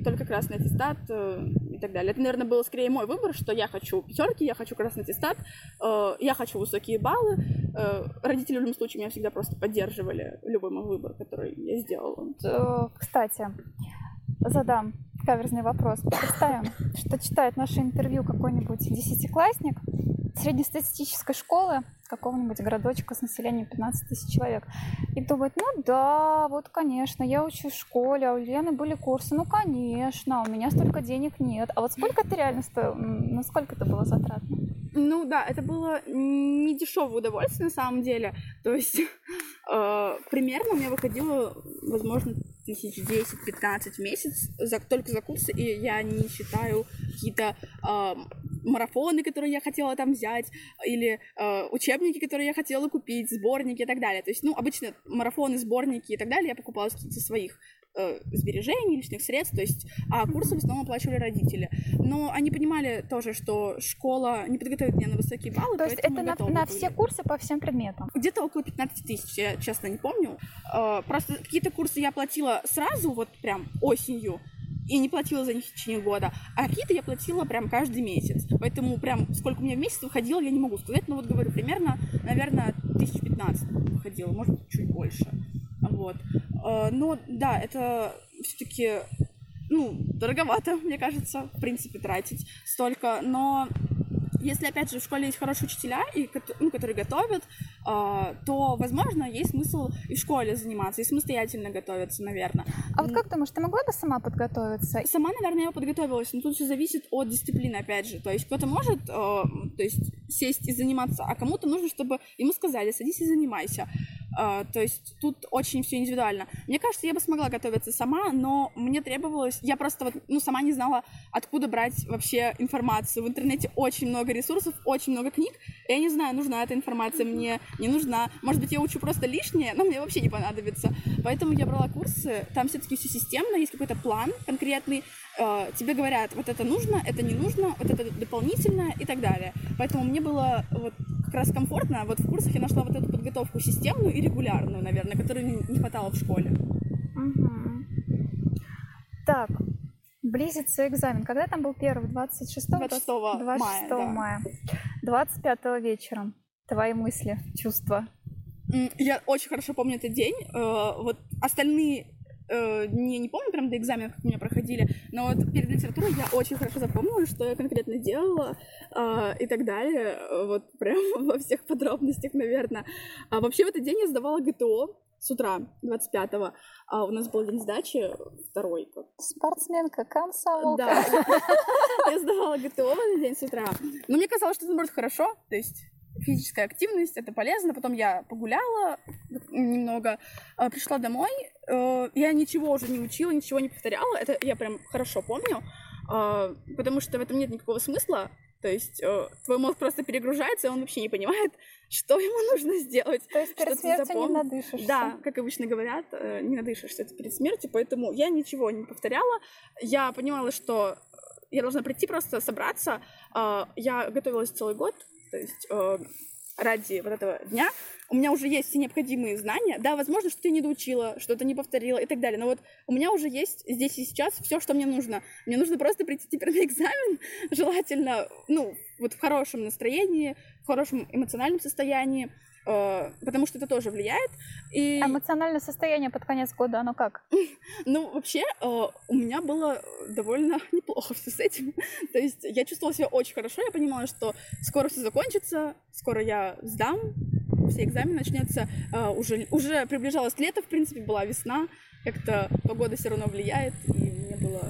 B: только красный аттестат э, и так далее. Это, наверное, был скорее мой выбор, что я хочу пятерки, я хочу красный аттестат, э, я хочу высокие баллы. Э, родители в любом случае меня всегда просто поддерживали любой мой выбор, который я сделала.
C: Э, кстати, задам каверзный вопрос. Представим, что читает наше интервью какой-нибудь десятиклассник среднестатистической школы, какого-нибудь городочка с населением 15 тысяч человек. И думает, ну да, вот, конечно, я учусь в школе, а у Лены были курсы, ну, конечно, у меня столько денег нет. А вот сколько ты реально стоил, насколько это было затратно?
B: Ну да, это было не дешевое удовольствие на самом деле. То есть *laughs* э, примерно у меня выходило, возможно, тысяч 10-15 в месяц за, только за курсы, и я не считаю какие-то э, марафоны, которые я хотела там взять, или э, учебники, которые я хотела купить, сборники и так далее. То есть, ну, обычно марафоны, сборники и так далее я покупала каких-то своих э, сбережений, лишних средств, то есть, а курсы в основном оплачивали родители. Но они понимали тоже, что школа не подготовит меня на высокие баллы,
C: То есть это на, на все курсы по всем предметам?
B: Где-то около 15 тысяч, я честно не помню. Э, просто какие-то курсы я платила сразу, вот прям осенью, и не платила за них в течение года. А какие-то я платила прям каждый месяц. Поэтому прям сколько у меня в месяц выходило, я не могу сказать. Но вот говорю, примерно, наверное, тысяч пятнадцать выходило, может чуть больше. Вот. А, но да, это все-таки ну, дороговато, мне кажется, в принципе, тратить столько. Но если, опять же, в школе есть хорошие учителя, и, ну, которые готовят, э, то, возможно, есть смысл и в школе заниматься, и самостоятельно готовиться, наверное.
C: А вот как думаешь, ты могла бы сама подготовиться?
B: Сама, наверное, я подготовилась, но тут все зависит от дисциплины, опять же. То есть кто-то может э, то есть, сесть и заниматься, а кому-то нужно, чтобы ему сказали, садись и занимайся. Uh, то есть тут очень все индивидуально. Мне кажется, я бы смогла готовиться сама, но мне требовалось... Я просто вот, ну, сама не знала, откуда брать вообще информацию. В интернете очень много ресурсов, очень много книг. Я не знаю, нужна эта информация мне, не нужна. Может быть, я учу просто лишнее, но мне вообще не понадобится. Поэтому я брала курсы, там все-таки все системно, есть какой-то план конкретный. Uh, тебе говорят, вот это нужно, это не нужно, вот это дополнительное и так далее. Поэтому мне было вот как раз комфортно. Вот в курсах я нашла вот эту подготовку системную и регулярную, наверное, которой не хватало в школе.
C: Угу. Так, близится экзамен. Когда там был первый? 26,
B: 26, 26
C: мая, да. мая. 25 вечером. Твои мысли, чувства?
B: Я очень хорошо помню этот день. Э, вот остальные э, не, не помню прям до экзаменов, как у меня проходили, но вот перед литературой я очень хорошо запомнила, что я конкретно делала э, и так далее, вот прям *laughs* во всех подробностях, наверное. А вообще в этот день я сдавала ГТО с утра, 25-го, а у нас был день сдачи второй.
C: Спортсменка, комсомолка.
B: Да, я *laughs* сдавала ГТО в этот день с утра. Но мне казалось, что это может хорошо, то есть физическая активность, это полезно. Потом я погуляла немного, а, пришла домой, э, я ничего уже не учила, ничего не повторяла, это я прям хорошо помню, а, потому что в этом нет никакого смысла, То есть э, твой мозг просто перегружается, и он вообще не понимает, *laughs* что ему нужно сделать.
C: То есть перед смертью не
B: запомнил.
C: надышишься.
B: Да, как обычно говорят, э, не надышишься это перед смертью, поэтому я ничего не повторяла. Я понимала, что я должна прийти просто собраться. Э, Я готовилась целый год, то есть э, ради вот этого дня. У меня уже есть все необходимые знания. Да, возможно, что-то я не доучила, что-то не повторила и так далее. Но вот у меня уже есть здесь и сейчас все, что мне нужно. Мне нужно просто прийти теперь на экзамен, желательно, ну, вот в хорошем настроении, в хорошем эмоциональном состоянии, потому что это тоже влияет. И,
C: Эмоциональное состояние под конец года, оно как? *laughs*
B: ну, вообще, э, у меня было довольно *laughs* неплохо все с этим. *laughs* То есть я чувствовала себя очень хорошо, я понимала, что скоро все закончится, скоро я сдам, все экзамены начнется. Э, уже, уже приближалось лето, в принципе, была весна, как-то погода все равно влияет, и мне было...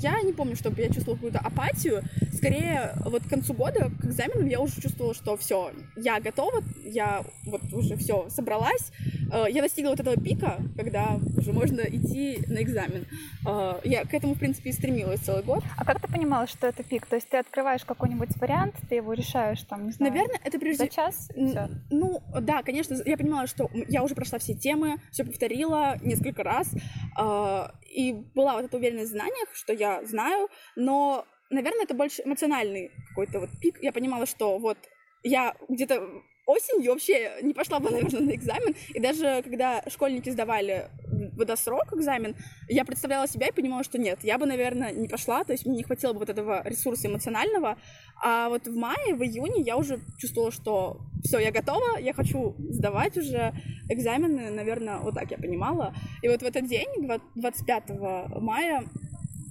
B: Я не помню, чтобы я чувствовала какую-то апатию. Скорее, вот к концу года, к экзаменам, я уже чувствовала, что все, я готова, я вот уже все собралась. Э, Я достигла вот этого пика, когда уже можно идти на экзамен. Э, Я к этому, в принципе, и стремилась целый год.
C: А как ты понимала, что это пик? То есть ты открываешь какой-нибудь вариант, ты его решаешь, там, не знаю,
B: Наверное, это прежде
C: за час? всё?
B: Ну, да, конечно, я понимала, что я уже прошла все темы, все повторила несколько раз, а, и была вот эта уверенность в знаниях, что я знаю, но, наверное, это больше эмоциональный какой-то вот пик. Я понимала, что вот я где-то осенью вообще не пошла бы, *laughs* наверное, на экзамен, и даже когда школьники сдавали водосрок экзамен, я представляла себя и понимала, что нет, я бы, наверное, не пошла, то есть мне не хватило бы вот этого ресурса эмоционального, а вот в мае, в июне я уже чувствовала, что все, я готова, я хочу сдавать уже экзамены, наверное, вот так я понимала. И вот в этот день, два- 25 мая,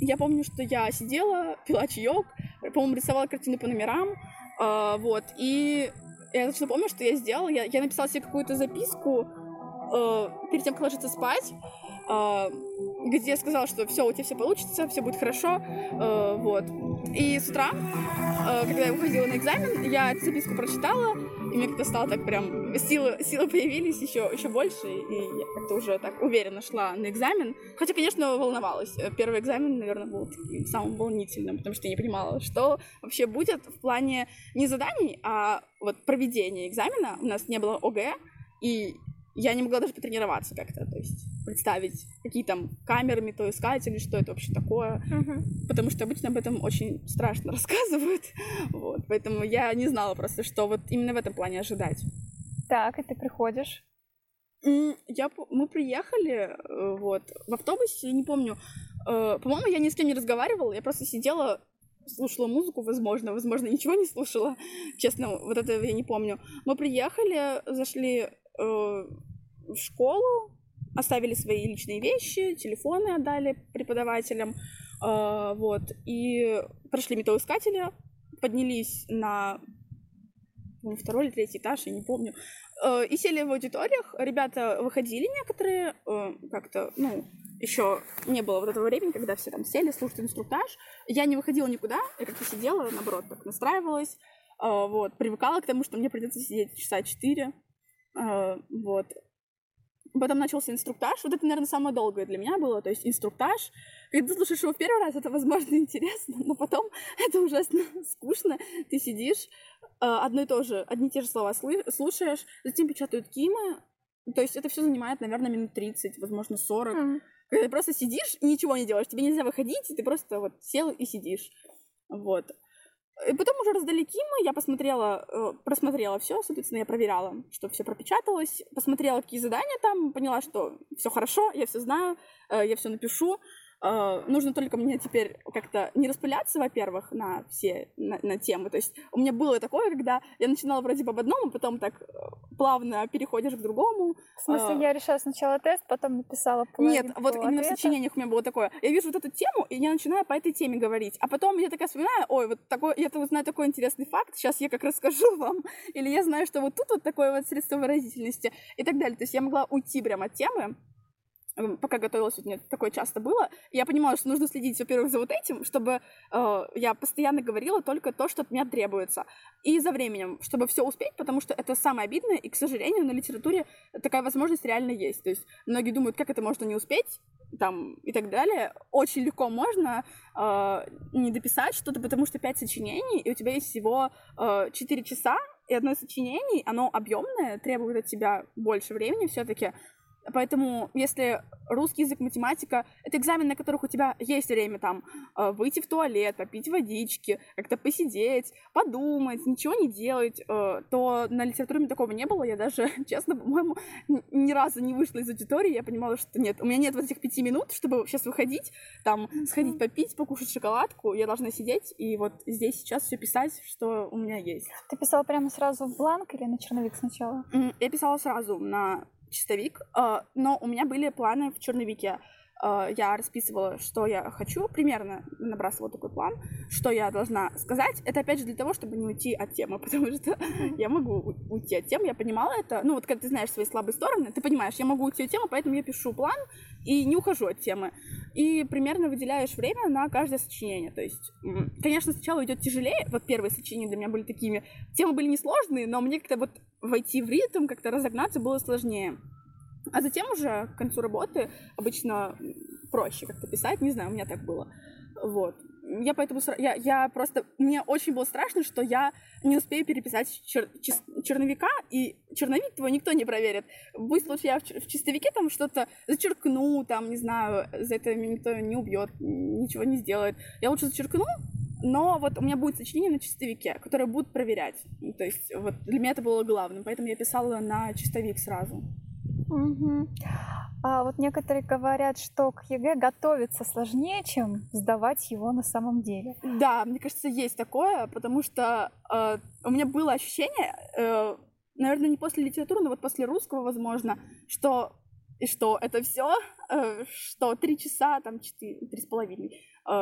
B: я помню, что я сидела, пила чаек, по-моему, рисовала картины по номерам, а, вот, и я точно помню, что я сделала, я, я написала себе какую-то записку э, перед тем, как ложиться спать, э, где я сказала, что все, у тебя все получится, все будет хорошо, э, вот. И с утра, э, когда я выходила на экзамен, я эту записку прочитала, и мне как-то стало так прям, силы, силы появились еще, еще больше, и я как-то уже так уверенно шла на экзамен. Хотя, конечно, волновалась. Э, Первый экзамен, наверное, был таким самым волнительным, потому что я не понимала, что вообще будет в плане не заданий, а вот проведения экзамена. У нас не было ОГЭ, и я не могла даже потренироваться как-то, то есть представить, какие там камеры метоискатели, что это вообще такое, потому что обычно об этом очень страшно *laughs* рассказывают, вот, поэтому я не знала просто, что вот именно в этом плане ожидать.
C: Так, и ты приходишь.
B: Я, мы приехали, э, вот, в автобусе, не помню, э, по-моему, я ни с кем не разговаривала, я просто сидела, слушала музыку, возможно, возможно, ничего не слушала, честно, вот этого я не помню. Мы приехали, зашли в школу, оставили свои личные вещи, телефоны отдали преподавателям, э, вот, и прошли металлоискатели, поднялись на второй или третий этаж, я не помню, Э, и сели в аудиториях. Ребята выходили некоторые, э, как-то, ну, еще не было вот этого времени, когда все там сели, слушают инструктаж. Я не выходила никуда, я как-то сидела, наоборот, так настраивалась, э, вот, привыкала к тому, что мне придется сидеть часа четыре, э, вот. Потом начался инструктаж. Вот это, наверное, самое долгое для меня было. То есть инструктаж. Когда ты слушаешь его в первый раз, это, возможно, *laughs* интересно, но потом *laughs* это ужасно скучно. Ты сидишь, э, одно и то же, одни и те же слова слушаешь, затем печатают кимы. То есть это все занимает, наверное, минут 30, возможно, 40.
C: М.
B: Когда ты просто сидишь и ничего не делаешь. Тебе нельзя выходить, и ты просто вот сел и сидишь. Вот. И потом уже раздали Кимы, я посмотрела, э, просмотрела все, соответственно, я проверяла, что все пропечаталось, посмотрела, какие задания там, поняла, что все хорошо, я все знаю, э, я все напишу. Э, Нужно только мне теперь как-то не распыляться, во-первых, на все на, на темы. То есть у меня было такое, когда я начинала вроде бы об одном, а потом так э, плавно переходишь к другому.
C: В смысле,
B: А.
C: я решила сначала тест, потом написала
B: Нет, вот именно в
C: ответа.
B: сочинениях у меня было такое. Я вижу вот эту тему, и я начинаю по этой теме говорить. А потом я такая вспоминаю, ой, вот такой, я тут знаю такой интересный факт, сейчас я как расскажу *laughs* вам. Или я знаю, что вот тут вот такое вот средство выразительности и так далее. То есть я могла уйти прямо от темы. Пока готовилась, вот мне такое часто было, я понимала, что нужно следить, во-первых, за вот этим, чтобы э, я постоянно говорила только то, что от меня требуется. И за временем, чтобы все успеть, потому что это самое обидное, и, к сожалению, на литературе такая возможность реально есть. То есть многие думают, как это можно не успеть, там, и так далее. Очень легко можно э, не дописать что-то, потому что пять сочинений, и у тебя есть всего э, 4 часа, и одно из сочинений, оно объемное, требует от тебя больше времени все-таки. Поэтому, если русский язык, математика — это экзамен, на которых у тебя есть время там э, выйти в туалет, попить водички, как-то посидеть, подумать, ничего не делать, э, то на литературе мне такого не было. Я даже, *laughs* честно, по-моему, ни разу не вышла из аудитории. Я понимала, что нет, у меня нет вот этих пяти минут, чтобы сейчас выходить, там, сходить попить, покушать шоколадку. Я должна сидеть и вот здесь сейчас все писать, что у меня есть.
C: Ты писала прямо сразу в бланк или на черновик сначала?
B: Я писала сразу на чистовик, э, но у меня были планы в черновике. Э, я расписывала, что я хочу, примерно набрасывала такой план, что я должна сказать. Это опять же для того, чтобы не уйти от темы, *laughs* потому что я могу уйти от темы, я понимала это. Ну вот когда ты знаешь свои слабые стороны, ты понимаешь, я могу уйти от темы, поэтому я пишу план и не ухожу от темы. И примерно выделяешь время на каждое сочинение. То есть, конечно, сначала идет тяжелее. Вот первые сочинения для меня были такими. Темы были несложные, но мне как-то вот войти в ритм, как-то разогнаться было сложнее. А затем уже к концу работы обычно проще как-то писать, не знаю, у меня так было. Вот. Я поэтому... Я, я просто... Мне очень было страшно, что я не успею переписать чер, чер, черновика, и черновик твой никто не проверит. Пусть лучше я в, в чистовике там что-то зачеркну, там, не знаю, за это меня никто не убьет, ничего не сделает. Я лучше зачеркну, но вот у меня будет сочинение на чистовике, которое будут проверять. То есть вот для меня это было главным, поэтому я писала на чистовик сразу.
C: Угу. А вот некоторые говорят, что к ЕГЭ готовиться сложнее, чем сдавать его на самом деле.
B: Да, мне кажется, есть такое, потому что э, у меня было ощущение, э, наверное, не после литературы, но вот после русского, возможно, что и что это все, э, что три часа, там четыре, три с половиной,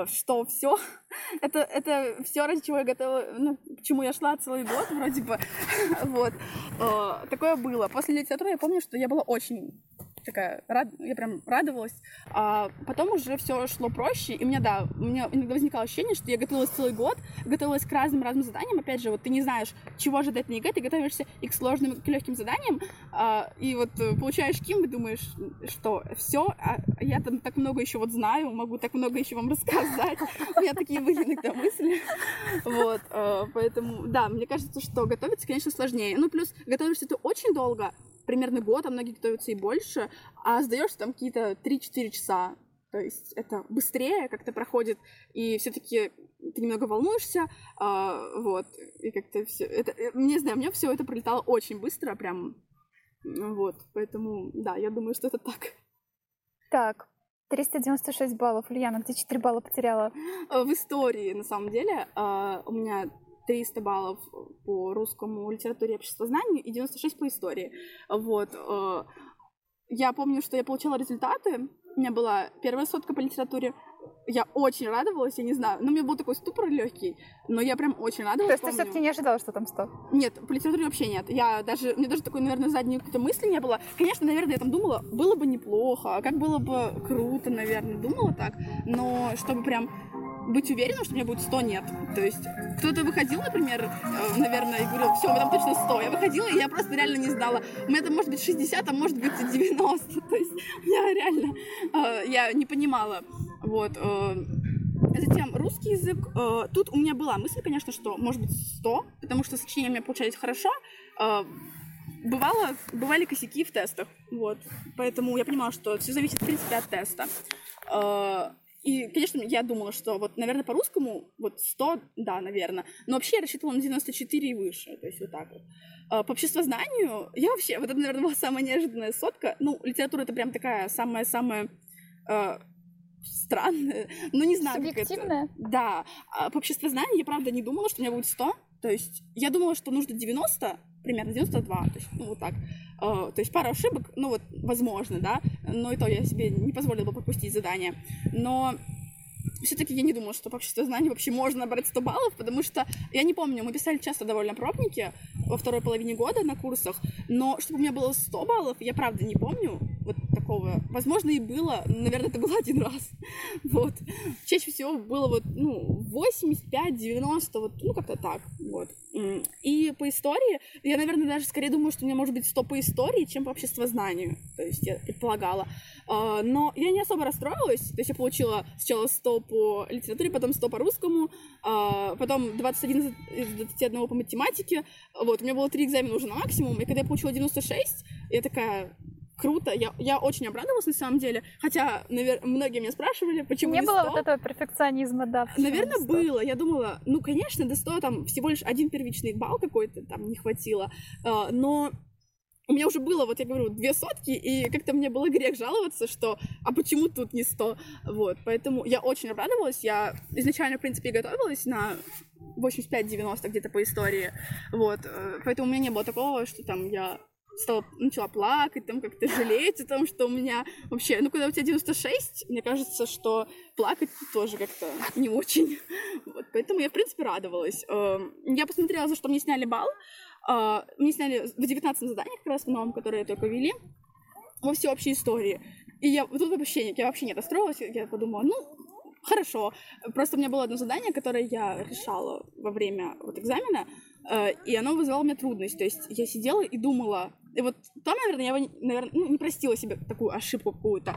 B: что все, *laughs* это, это все, ради чего я готова, ну, к чему я шла целый год, вроде бы, *laughs* вот, э, такое было. После литературы я помню, что я была очень такая, рад, я прям радовалась. А потом уже все шло проще, и у меня, да, у меня иногда возникало ощущение, что я готовилась целый год, готовилась к разным-разным заданиям, опять же, вот ты не знаешь, чего ожидать на ЕГЭ, ты готовишься и к сложным, и к легким заданиям, а, и вот э, получаешь ким, и думаешь, что все, а я там так много еще вот знаю, могу так много еще вам рассказать. У меня такие были иногда мысли. Вот, э, поэтому, да, мне кажется, что готовиться, конечно, сложнее. Ну, плюс готовишься ты очень долго, примерно год, а многие готовятся и больше, а сдаешься там какие-то 3-4 часа. То есть это быстрее как-то проходит, и все-таки ты немного волнуешься, э, вот, и как-то все это, э, не знаю, у меня все это пролетало очень быстро, прям, вот, поэтому, да, я думаю, что это так.
C: Так, 396 баллов. Ульяна, где 4 балла потеряла?
B: В истории, на самом деле, э, у меня 300 баллов по русскому литературе и обществознанию и 96 по истории. Вот. Э, я помню, что я получала результаты. У меня была первая сотка по литературе. Я очень радовалась, я не знаю. Но у меня был такой ступор легкий, но я прям очень радовалась.
C: То есть ты все-таки не ожидала, что там 100?
B: Нет, по литературе вообще нет. Я даже, у меня даже такой, наверное, задней какой-то мысли не было. Конечно, наверное, я там думала, было бы неплохо, как было бы круто, наверное, думала так. Но чтобы прям быть уверенным, что у меня будет 100, нет. То есть кто-то выходил, например, э, наверное, и говорил, все, там точно 100. Я выходила, и я просто реально не знала. У меня там может быть 60, а может быть 90. То есть я реально, э, я не понимала. Вот. Э. Затем русский язык. Тут у меня была мысль, конечно, что может быть 100, потому что сочинения у меня получались хорошо. Бывало, бывали косяки в тестах, вот. Поэтому я понимала, что все зависит, в принципе, от теста. И, конечно, я думала, что вот, наверное, по-русскому вот 100, да, наверное. Но вообще я рассчитывала на 94 и выше, то есть вот так вот. А, по обществознанию я вообще, вот это, наверное, была самая неожиданная сотка. Ну, литература это прям такая самая-самая э, странная, *laughs* ну, не знаю, как это. Да. А по обществознанию я, правда, не думала, что у меня будет 100. То есть я думала, что нужно 90, примерно 92, то есть, ну, вот так. Uh, то есть пара ошибок, ну вот, возможно, да, но и то я себе не позволила бы пропустить задание. Но все-таки я не думала, что по обществу знаний вообще можно набрать 100 баллов, потому что, я не помню, мы писали часто довольно пробники во второй половине года на курсах, но чтобы у меня было 100 баллов, я правда не помню, вот такого. Возможно, и было, наверное, это было один раз. *laughs* Вот. Чаще всего было вот, ну, 85, 90, вот, ну, как-то так, вот. И по истории, я, наверное, даже скорее думаю, что у меня может быть 100 по истории, чем по обществознанию, то есть я предполагала. А, но я не особо расстроилась, то есть я получила сначала 100 по литературе, потом 100 по русскому, а, потом 21 из 21 по математике, вот, у меня было три экзамена уже на максимум, и когда я получила 96, я такая, круто, я, я очень обрадовалась на самом деле, хотя навер... многие меня спрашивали, почему
C: не,
B: не
C: было
B: 100.
C: вот этого перфекционизма, да.
B: Наверное,
C: не 100?
B: было. Я думала, ну, конечно, до 100 там всего лишь один первичный балл какой-то там не хватило, А, но у меня уже было, вот я говорю, две сотки, и как-то мне было грех жаловаться, что а почему тут не 100? Вот, поэтому я очень обрадовалась. Я изначально, в принципе, готовилась на 85-90 где-то по истории. Вот, э, поэтому у меня не было такого, что там я стала, начала плакать, там как-то жалеть о том, что у меня вообще, ну, когда у тебя 96, мне кажется, что плакать тоже как-то не очень. Вот, поэтому я, в принципе, радовалась. Эм, Я посмотрела, за что мне сняли балл. А, Мне сняли в 19 заданиях, как раз в новом, которые только вели, во всеобщей истории. И я тут вообще, я вообще не расстроилась, я подумала, ну, хорошо. Просто у меня было одно задание, которое я решала во время вот экзамена, э, и оно вызывало у меня трудность. То есть я сидела и думала, и вот там, наверное, я, наверное, ну, не простила себе такую ошибку какую-то.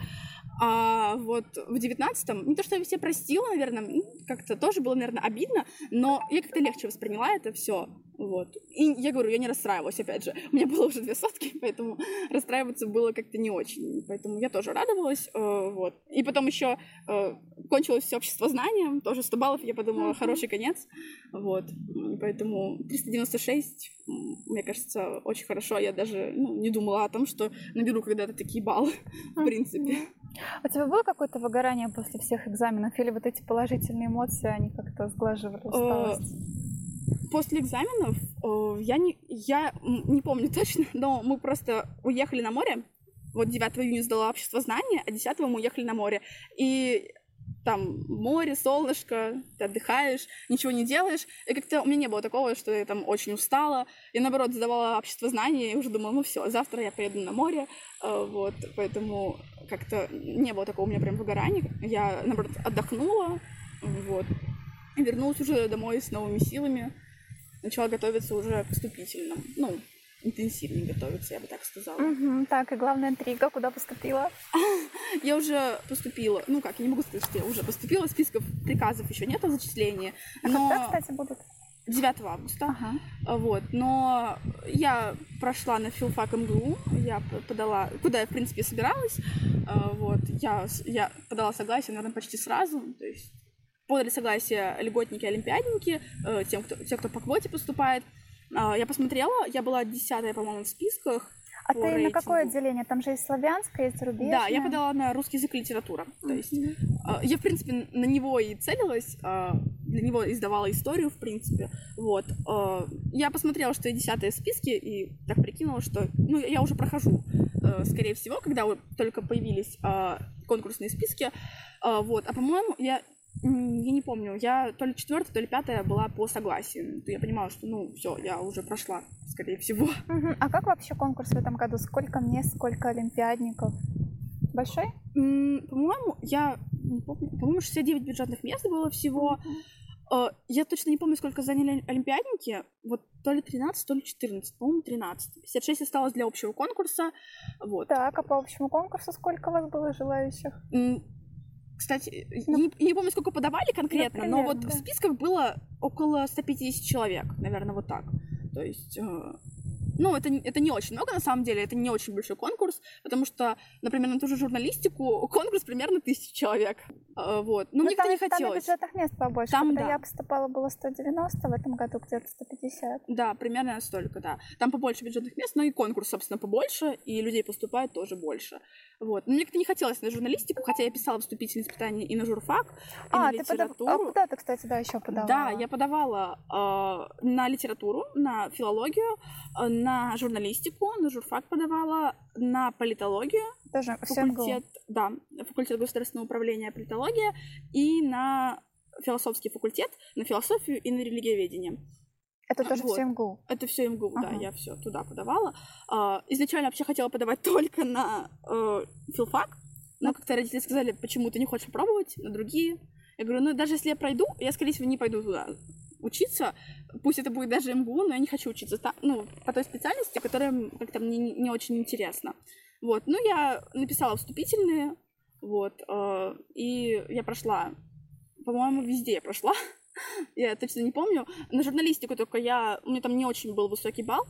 B: А вот в девятнадцатом, не то, что я все простила, наверное, как-то тоже было, наверное, обидно, но я как-то легче восприняла это все. Вот. И я говорю, я не расстраивалась, опять же. У меня было уже две сотки, *laughs* поэтому расстраиваться было как-то не очень. Поэтому я тоже радовалась. э, вот. И потом еще э, кончилось все общество знанием, тоже 100 баллов, я подумала, хороший конец. Вот. И Поэтому 396, м, мне кажется, очень хорошо. Я даже ну, не думала о том, что наберу когда-то такие баллы, *laughs* в принципе.
C: У тебя было какое-то выгорание после всех экзаменов? Или вот эти положительные эмоции, они как-то сглаживали
B: Э,
C: усталость?
B: После экзаменов я не, я не помню *laughs* точно, но мы просто уехали на море. Вот 9 июня сдала общество знания, а 10 мы уехали на море. И там море, солнышко, ты отдыхаешь, ничего не делаешь. И как-то у меня не было такого, что я там очень устала. Я, наоборот, сдавала общество знаний и уже думала, ну все, завтра я поеду на море. Э, Вот, поэтому как-то не было такого у меня прям выгорания. Я, наоборот, отдохнула, вот, и вернулась уже домой с новыми силами. Начала готовиться уже к вступительным. Ну, интенсивнее готовиться, я бы так сказала.
C: Мгм. Так, и главная интрига, куда поступила? *laughs*
B: Я уже поступила, ну как, я не могу сказать, что я уже поступила, списков приказов еще нет о зачислении,
C: А
B: но
C: когда, кстати, будут?
B: 9 августа,
C: Ага.
B: вот, но я прошла на филфак МГУ, я подала, куда я, в принципе, собиралась, а, вот, я, я подала согласие, наверное, почти сразу, то есть подали согласие льготники, олимпиадники, э, тем, кто, те, кто по квоте поступает. А, Я посмотрела, я была десятая, по-моему, в списках.
C: А ты на какое
B: рейтингу.
C: отделение? Там же есть славянское, есть зарубежное.
B: Да, я подала на русский язык и литература. То есть а, я, в принципе, на него и целилась, а, для него издавала историю, в принципе. Вот. а, Я посмотрела, что я десятая в списке, и так прикинула, что ну, я уже прохожу, э, скорее всего, когда только появились а, конкурсные списки. А, Вот. А по-моему, я я не помню, я то ли четвертая, то ли пятая была по согласию. Я понимала, что, ну, все, я уже прошла, скорее всего. *laughs*
C: Мгм. А как вообще конкурс в этом году? Сколько мест, сколько олимпиадников? Большой?
B: По-моему, я не помню, по-моему, 69 бюджетных мест было всего. Э, Я точно не помню, сколько заняли олимпиадники. Вот то ли 13, то ли 14. По-моему, 13. 56 осталось для общего конкурса. Вот.
C: Так, а по общему конкурсу сколько у вас было желающих?
B: Кстати,
C: Ну,
B: не, не помню, сколько подавали конкретно, но
C: примерно,
B: вот
C: да.
B: в списках было около 150 человек, наверное, вот так. То есть, э, ну, это, это не очень много, на самом деле, это не очень большой конкурс, потому что, например, на ту же журналистику конкурс примерно тысяча человек. Э, Вот. Но
C: Ну,
B: мне как-то
C: там,
B: не
C: там
B: хотелось.
C: бюджетных мест побольше.
B: Там
C: Когда
B: да.
C: я поступала, было 190, в этом году где-то 150.
B: Да, примерно настолько, да. Там побольше бюджетных мест, но и конкурс, собственно, побольше, и людей поступает тоже больше. Вот. Но мне как-то не хотелось на журналистику, хотя я писала вступительные испытания и на журфак, и
C: А,
B: на
C: ты подав...
B: литературу.
C: а куда ты, кстати, да, еще подавала?
B: Да, я подавала э, на литературу, на филологию, э, на журналистику, на журфак подавала, на политологию,
C: Тоже
B: факультет, да, факультет государственного управления политология и на философский факультет, на философию и на религиоведение.
C: Это тоже
B: Вот.
C: все МГУ.
B: Это все МГУ, да,
C: Ага.
B: я все туда подавала. А, изначально вообще хотела подавать *laughs* только на э, филфак, но как-то родители сказали, почему ты не хочешь попробовать на другие. Я говорю, ну даже если я пройду, я, скорее всего, не пойду туда учиться. Пусть это будет даже МГУ, но я не хочу учиться та- ну, по той специальности, которая как-то мне не, не очень интересна. Вот, ну я написала вступительные, вот, э, и я прошла, по-моему, везде я прошла. *laughs* Я точно не помню. На журналистику только я... У меня там не очень был высокий балл.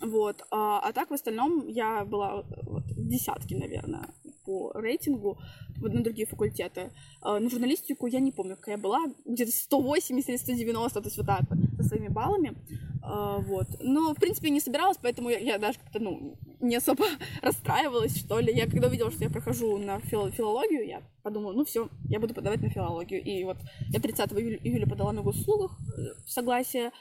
B: Вот. А, а так в остальном я была вот, в десятке, наверное, по рейтингу на другие факультеты. На журналистику я не помню, какая я была. Где-то 180 или 190, то есть вот так вот, со своими баллами. А, вот. Но, в принципе, не собиралась, поэтому я, я даже как-то, ну, не особо *laughs* расстраивалась, что ли. Я когда увидела, что я прохожу на фил- филологию, я подумала, ну все, я буду подавать на филологию. И вот я 30 июля, июля подала на госуслугах э, согласие,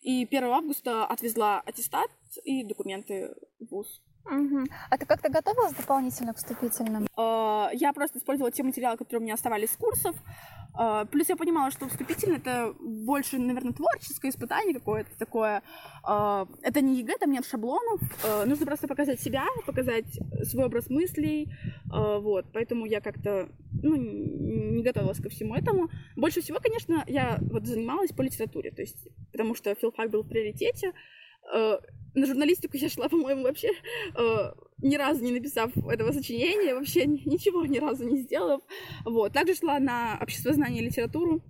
B: и 1 августа отвезла аттестат и документы в ВУЗ.
C: Мгм. А ты как-то готовилась дополнительно к вступительным?
B: Э, Я просто использовала те материалы, которые у меня оставались с курсов. Э, Плюс я понимала, что вступительное это больше, наверное, творческое испытание какое-то такое. Э, Это не ЕГЭ, там нет шаблонов. Нужно просто показать себя, показать свой образ мыслей. Вот, поэтому я как-то ну, не готовилась ко всему этому. Больше всего, конечно, я вот занималась по литературе, то есть, потому что филфак был в приоритете. На журналистику я шла, *laughs* по-моему, вообще э, ни разу не написав этого сочинения, вообще ни- ничего ни разу не сделав. Вот. Также шла на обществознание и литературу.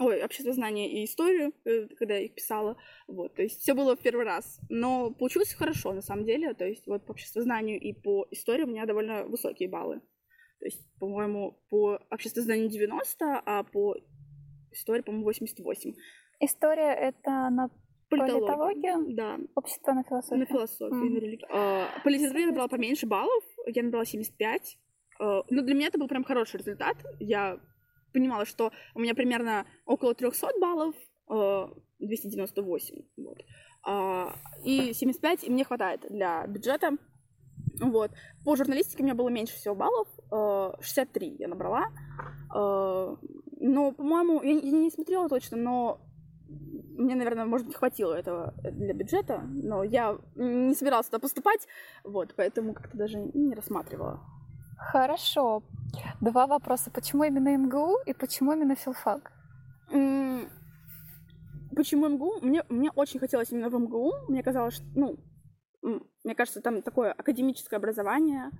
B: Ой, обществознание и историю, э, когда я их писала. Вот, то есть все было в первый раз. Но получилось хорошо, на самом деле. То есть вот по обществознанию и по истории у меня довольно высокие баллы. То есть, по-моему, по обществознанию 90, а по истории, по-моему, 88.
C: История — это на Политологию?
B: Да,
C: общество, на философию?
B: на философию,
C: Мгм.
B: на религию. А, По литературе я набрала поменьше баллов, я набрала 75. А, Ну, для меня это был прям хороший результат. Я понимала, что у меня примерно около 300 баллов, а, 298, вот. А, И 75, и мне хватает для бюджета. Вот. По журналистике у меня было меньше всего баллов, а, 63 я набрала. А, Но, по-моему, я не смотрела точно, но мне, наверное, может быть, хватило этого для бюджета, но я не собиралась туда поступать, вот, поэтому как-то даже не рассматривала.
C: Хорошо. Два вопроса. Почему именно МГУ и почему именно филфак?
B: Почему МГУ? Мне, мне очень хотелось именно в МГУ. Мне казалось, что, ну, мне кажется, там такое академическое образование,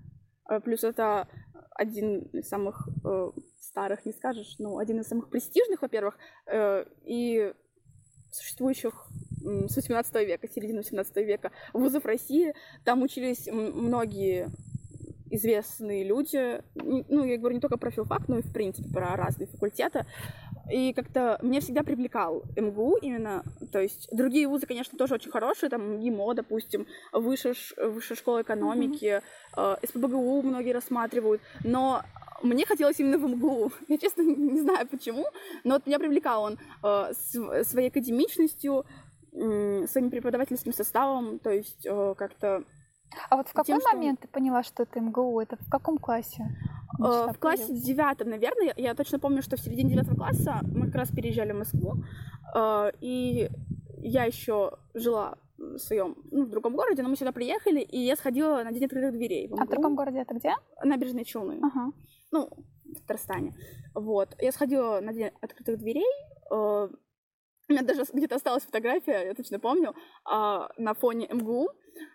B: э, плюс это один из самых э, старых, не скажешь, ну, один из самых престижных, во-первых, э, и существующих с 18 века, середины 18 века вузов России. Там учились многие известные люди. Ну, я говорю не только про филфак, но и, в принципе, про разные факультеты. И как-то меня всегда привлекал МГУ именно. То есть другие вузы, конечно, тоже очень хорошие, там ГИМО, допустим, высшая, высшая школа экономики, э, СПБГУ многие рассматривают, но мне хотелось именно в МГУ. *laughs* Я, честно, не знаю почему, но вот меня привлекал он э, св- своей академичностью, м, своим преподавательским составом, то есть э, как-то
C: А вот в какой
B: Тем, что-
C: момент ты поняла, что это МГУ? Это в каком классе?
B: Э, В классе девятом, наверное, я- я точно помню, что в середине девятого класса мы как раз переезжали в Москву, э, и я еще жила в своем, ну, в другом городе, но мы сюда приехали, и я сходила на День открытых дверей. в
C: А в другом городе это где?
B: Набережные Челны,
C: Ага.
B: Ну, в Татарстане. Вот. Я сходила на День открытых дверей, э, у меня даже где-то осталась фотография, я точно помню, а, на фоне МГУ.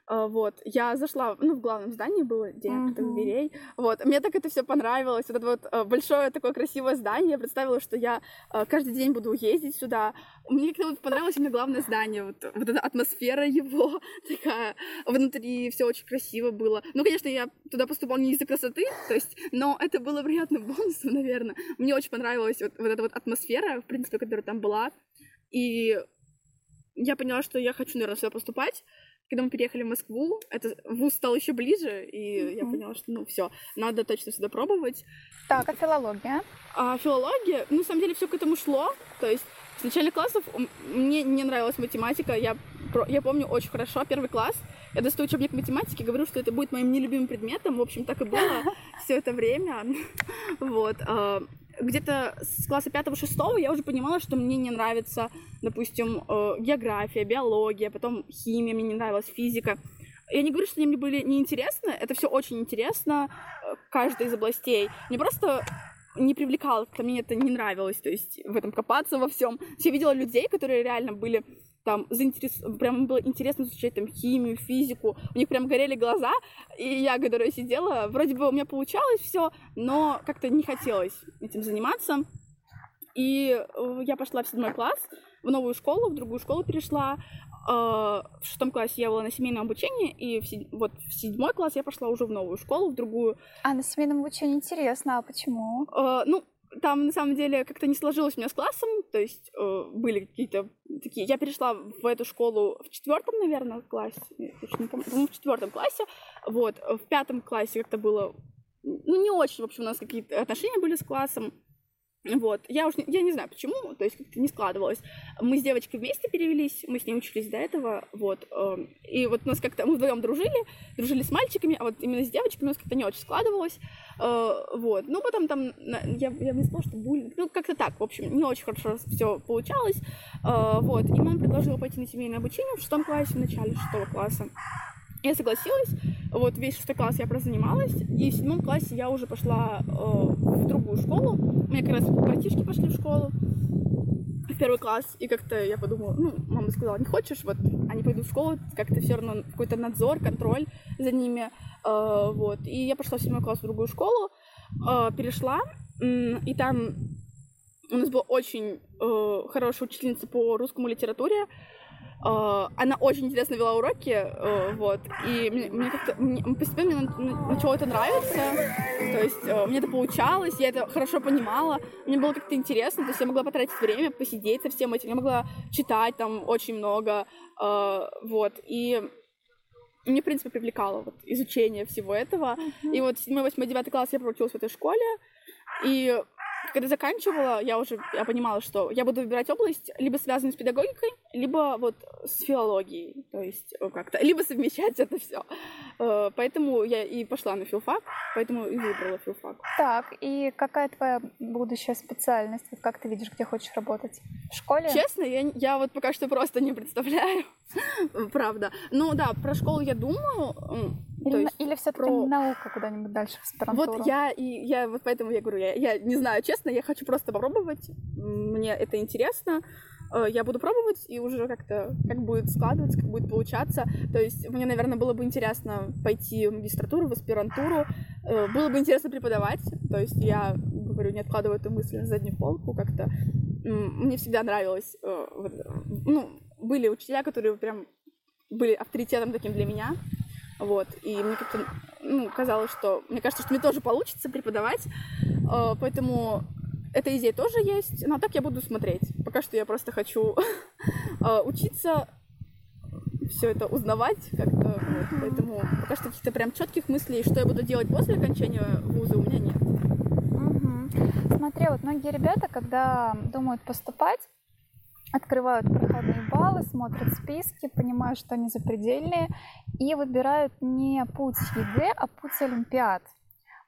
B: А, Вот, я зашла, ну, в главном здании было День открытых дверей. Вот, мне так это все понравилось. Вот это вот э, большое такое красивое здание. Я представила, что я э, каждый день буду ездить сюда. Мне как-то вот понравилось именно главное здание. Вот, вот эта атмосфера его *laughs* такая. Внутри все очень красиво было. Ну, конечно, я туда поступала не из-за красоты, то есть, но это было приятным бонусом, *laughs* наверное. Мне очень понравилась вот, вот эта вот атмосфера, в принципе, которая там была. И я поняла, что я хочу, наверное, сюда поступать. Когда мы переехали в Москву, это вуз стал еще ближе, и я
C: Мгм.
B: поняла, что ну все, надо точно сюда пробовать.
C: Так, а филология?
B: А филология, ну, на самом деле, все к этому шло. То есть с начальных классов мне не нравилась математика. Я, я помню очень хорошо первый класс. Я достаю учебник математики, говорю, что это будет моим нелюбимым предметом. В общем, так и было все это время. *laughs* Вот. Где-то с класса пятого-шестого я уже понимала, что мне не нравится, допустим, э, география, биология, потом химия, мне не нравилась физика. Я не говорю, что они мне были неинтересны, это все очень интересно, э, каждая из областей. Мне просто не привлекало, как мне это не нравилось, то есть в этом копаться во всем. Я видела людей, которые реально были там заинтерес... прям было интересно изучать там химию, физику, у них прям горели глаза, и я, которая сидела, вроде бы у меня получалось все, но как-то не хотелось этим заниматься. И э, я пошла в седьмой класс, в новую школу, в другую школу перешла. Э, в шестом классе я была на семейном обучении, и в сед... вот в седьмой класс я пошла уже в новую школу, в другую.
C: А на семейном обучении интересно, а почему?
B: Э, ну, там на самом деле как-то не сложилось у меня с классом, то есть э, были какие-то такие. Я перешла в эту школу в четвертом, наверное, классе, точно не помню, в четвертом классе, вот, в пятом классе как-то было, ну не очень, в общем, у нас какие-то отношения были с классом, вот, я уж не, я не знаю почему, то есть как-то не складывалось. Мы с девочкой вместе перевелись, мы с ней учились до этого, вот. Э, и вот у нас как-то мы вдвоем дружили, дружили с мальчиками, а вот именно с девочками у нас как-то не очень складывалось, э, вот. Ну потом там я, я бы не сказала, что буллинг, ну как-то так, в общем, не очень хорошо все получалось, э, вот. И мама предложила пойти на семейное обучение в шестом классе, в начале шестого класса. Я согласилась, вот весь шестой класс я прозанималась, и в седьмом классе я уже пошла э, в другую школу. У меня как раз братишки пошли в школу, в первый класс, и как-то я подумала, ну, мама сказала, не хочешь, вот, они пойдут в школу, как-то все равно какой-то надзор, контроль за ними, э, вот. И я пошла в седьмой класс в другую школу, э, перешла, э, и там у нас была очень э, хорошая учительница по русскому литературе, она очень интересно вела уроки, uh, вот, и мне, мне как-то мне, постепенно мне начало это нравиться, то есть uh, мне это получалось, я это хорошо понимала, мне было как-то интересно, то есть я могла потратить время, посидеть со всем этим, я могла читать там очень много, вот, и мне, в принципе, привлекало вот изучение всего этого, и вот 7, 8, 9 класс я проучилась в этой школе, и когда заканчивала, я уже я понимала, что я буду выбирать область, либо связанную с педагогикой, либо вот с филологией, то есть как-то, *laughs* либо совмещать это все. Э, поэтому я и пошла на филфак, поэтому и выбрала филфак.
C: Так, и какая твоя будущая специальность? Вот как ты видишь, где хочешь работать? В школе?
B: Честно, я, я вот пока что просто не представляю. *laughs* Правда. Ну да, про школу я думаю,
C: или, есть или все-таки про... наука куда-нибудь дальше в аспирантуру?
B: Вот я и я вот поэтому я говорю, я, я не знаю, честно, я хочу просто попробовать. Мне это интересно. Э, я буду пробовать и уже как-то как будет складываться, как будет получаться. То есть мне, наверное, было бы интересно пойти в магистратуру, в аспирантуру. Э, было бы интересно преподавать. То есть я говорю, не откладываю эту мысль на заднюю полку как-то. Мне всегда нравилось. Э, ну, были учителя, которые прям были авторитетом таким для меня. Вот. И мне как-то ну, казалось, что... Мне кажется, что мне тоже получится преподавать. Поэтому эта идея тоже есть. Но так я буду смотреть. Пока что я просто хочу э, *laughs* учиться все это узнавать как-то. Вот. Поэтому пока что каких-то прям четких мыслей, что я буду делать после окончания вуза, у меня нет.
C: Угу. Смотри, вот многие ребята, когда думают поступать, открывают проходные баллы, смотрят списки, понимают, что они запредельные, и выбирают не путь ЕГЭ, а путь Олимпиад.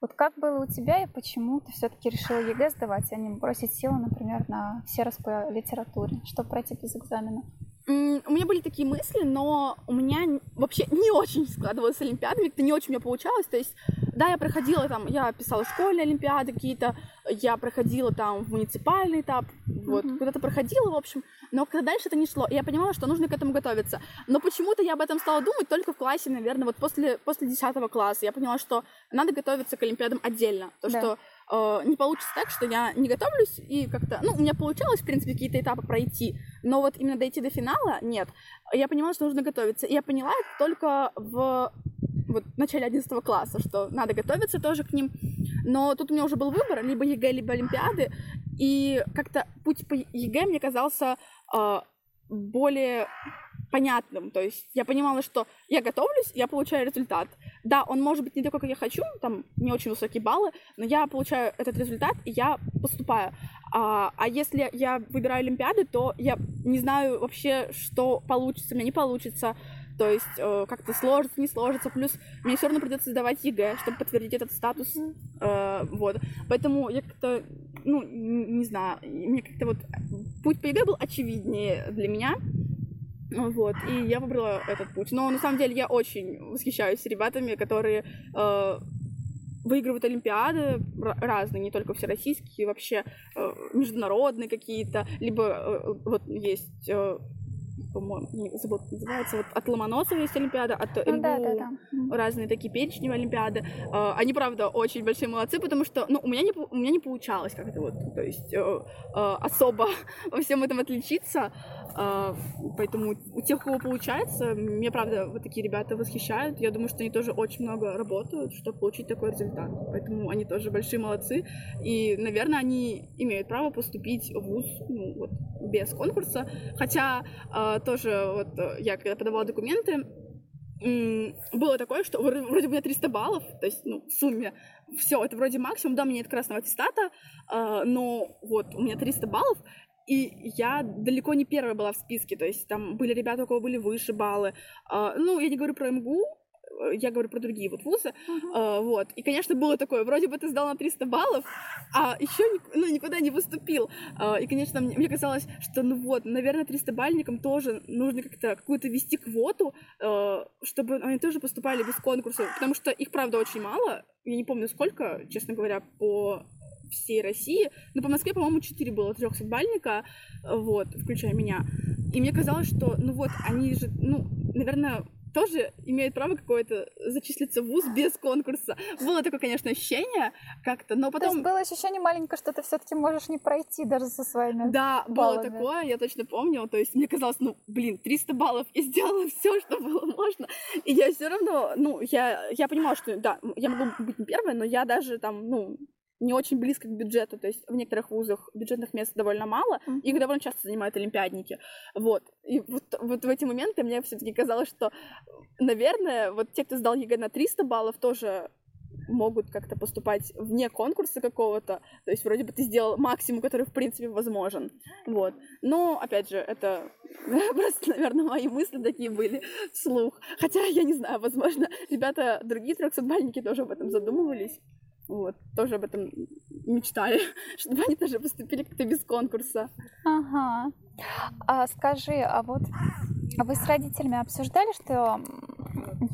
C: Вот как было у тебя и почему ты все-таки решила ЕГЭ сдавать, а не бросить силы, например, на всерос по литературе, чтобы пройти без экзамена?
B: У меня были такие мысли, но у меня вообще не очень складывалось с олимпиадами, как-то не очень у меня получалось. То есть, да, я проходила там, я писала в школе олимпиады какие-то, я проходила там в муниципальный этап, вот, mm-hmm. куда-то проходила, в общем, но когда дальше это не шло, и я понимала, что нужно к этому готовиться. Но почему-то я об этом стала думать только в классе, наверное, вот после, после 10 класса. Я поняла, что надо готовиться к олимпиадам отдельно. То, да. что э, не получится так, что я не готовлюсь и как-то... Ну, у меня получалось, в принципе, какие-то этапы пройти, но вот именно дойти до финала нет. Я поняла, что нужно готовиться. Я поняла это только в вот начале 11 класса, что надо готовиться тоже к ним. Но тут у меня уже был выбор, либо ЕГЭ, либо Олимпиады. И как-то путь по ЕГЭ мне казался э, более понятным. То есть я понимала, что я готовлюсь, я получаю результат. Да, он может быть не такой, как я хочу, там не очень высокие баллы, но я получаю этот результат, и я поступаю. А, а если я выбираю Олимпиады, то я не знаю вообще, что получится, у меня не получится. То есть э, как-то сложится, не сложится. Плюс мне все равно придется сдавать ЕГЭ, чтобы подтвердить этот статус. Э, вот. Поэтому я как-то ну, не знаю, мне как-то вот путь по ЕГЭ был очевиднее для меня, вот, и я выбрала этот путь. Но на самом деле я очень восхищаюсь ребятами, которые э, выигрывают олимпиады разные, не только всероссийские, вообще э, международные какие-то, либо э, вот есть э, по-моему, забыл, как называется, вот от Ломоносова есть Олимпиада, от ну, МГУ да, да, да. разные такие перечневые Олимпиады. А, они, правда, очень большие молодцы, потому что, ну, у меня не, у меня не получалось как-то вот, то есть э, э, особо *laughs* во всем этом отличиться, поэтому у тех, у кого получается, мне, правда, вот такие ребята восхищают. Я думаю, что они тоже очень много работают, чтобы получить такой результат. Поэтому они тоже большие молодцы. И, наверное, они имеют право поступить в ВУЗ ну, вот, без конкурса. Хотя а, тоже вот я когда подавала документы, было такое, что вроде бы у меня 300 баллов, то есть, ну, в сумме все, это вроде максимум, да, мне нет красного аттестата, э, но вот у меня 300 баллов, и я далеко не первая была в списке, то есть там были ребята, у кого были выше баллы. А, ну, я не говорю про МГУ, я говорю про другие вот вузы, uh-huh. а, вот, и, конечно, было такое, вроде бы ты сдал на 300 баллов, а еще ну, никуда не выступил, а, и, конечно, мне, мне казалось, что, ну вот, наверное, 300 бальникам тоже нужно как-то какую-то вести квоту, а, чтобы они тоже поступали без конкурса, потому что их, правда, очень мало, я не помню сколько, честно говоря, по всей России. Но по Москве, по-моему, 4 было 300-бальника, вот, включая меня. И мне казалось, что, ну вот, они же, ну, наверное, тоже имеют право какое-то зачислиться в ВУЗ без конкурса. Было такое, конечно, ощущение как-то, но потом...
C: То есть было ощущение маленькое, что ты все таки можешь не пройти даже со своими
B: Да,
C: баллами.
B: было такое, я точно помню. То есть мне казалось, ну, блин, 300 баллов, я сделала все, что было можно. И я все равно, ну, я, я понимала, что, да, я могу быть не первой, но я даже там, ну, не очень близко к бюджету, то есть в некоторых вузах бюджетных мест довольно мало, mm-hmm. их довольно часто занимают олимпиадники, вот, и вот, вот в эти моменты мне все таки казалось, что, наверное, вот те, кто сдал ЕГЭ на 300 баллов, тоже могут как-то поступать вне конкурса какого-то, то есть вроде бы ты сделал максимум, который в принципе возможен, вот. Но, опять же, это *laughs* просто, наверное, мои мысли такие были вслух. Хотя, я не знаю, возможно, ребята, другие 300-бальники тоже об этом задумывались, вот, тоже об этом мечтали, *laughs* чтобы они тоже поступили как-то без конкурса.
C: Ага. А скажи, а вот вы с родителями обсуждали, что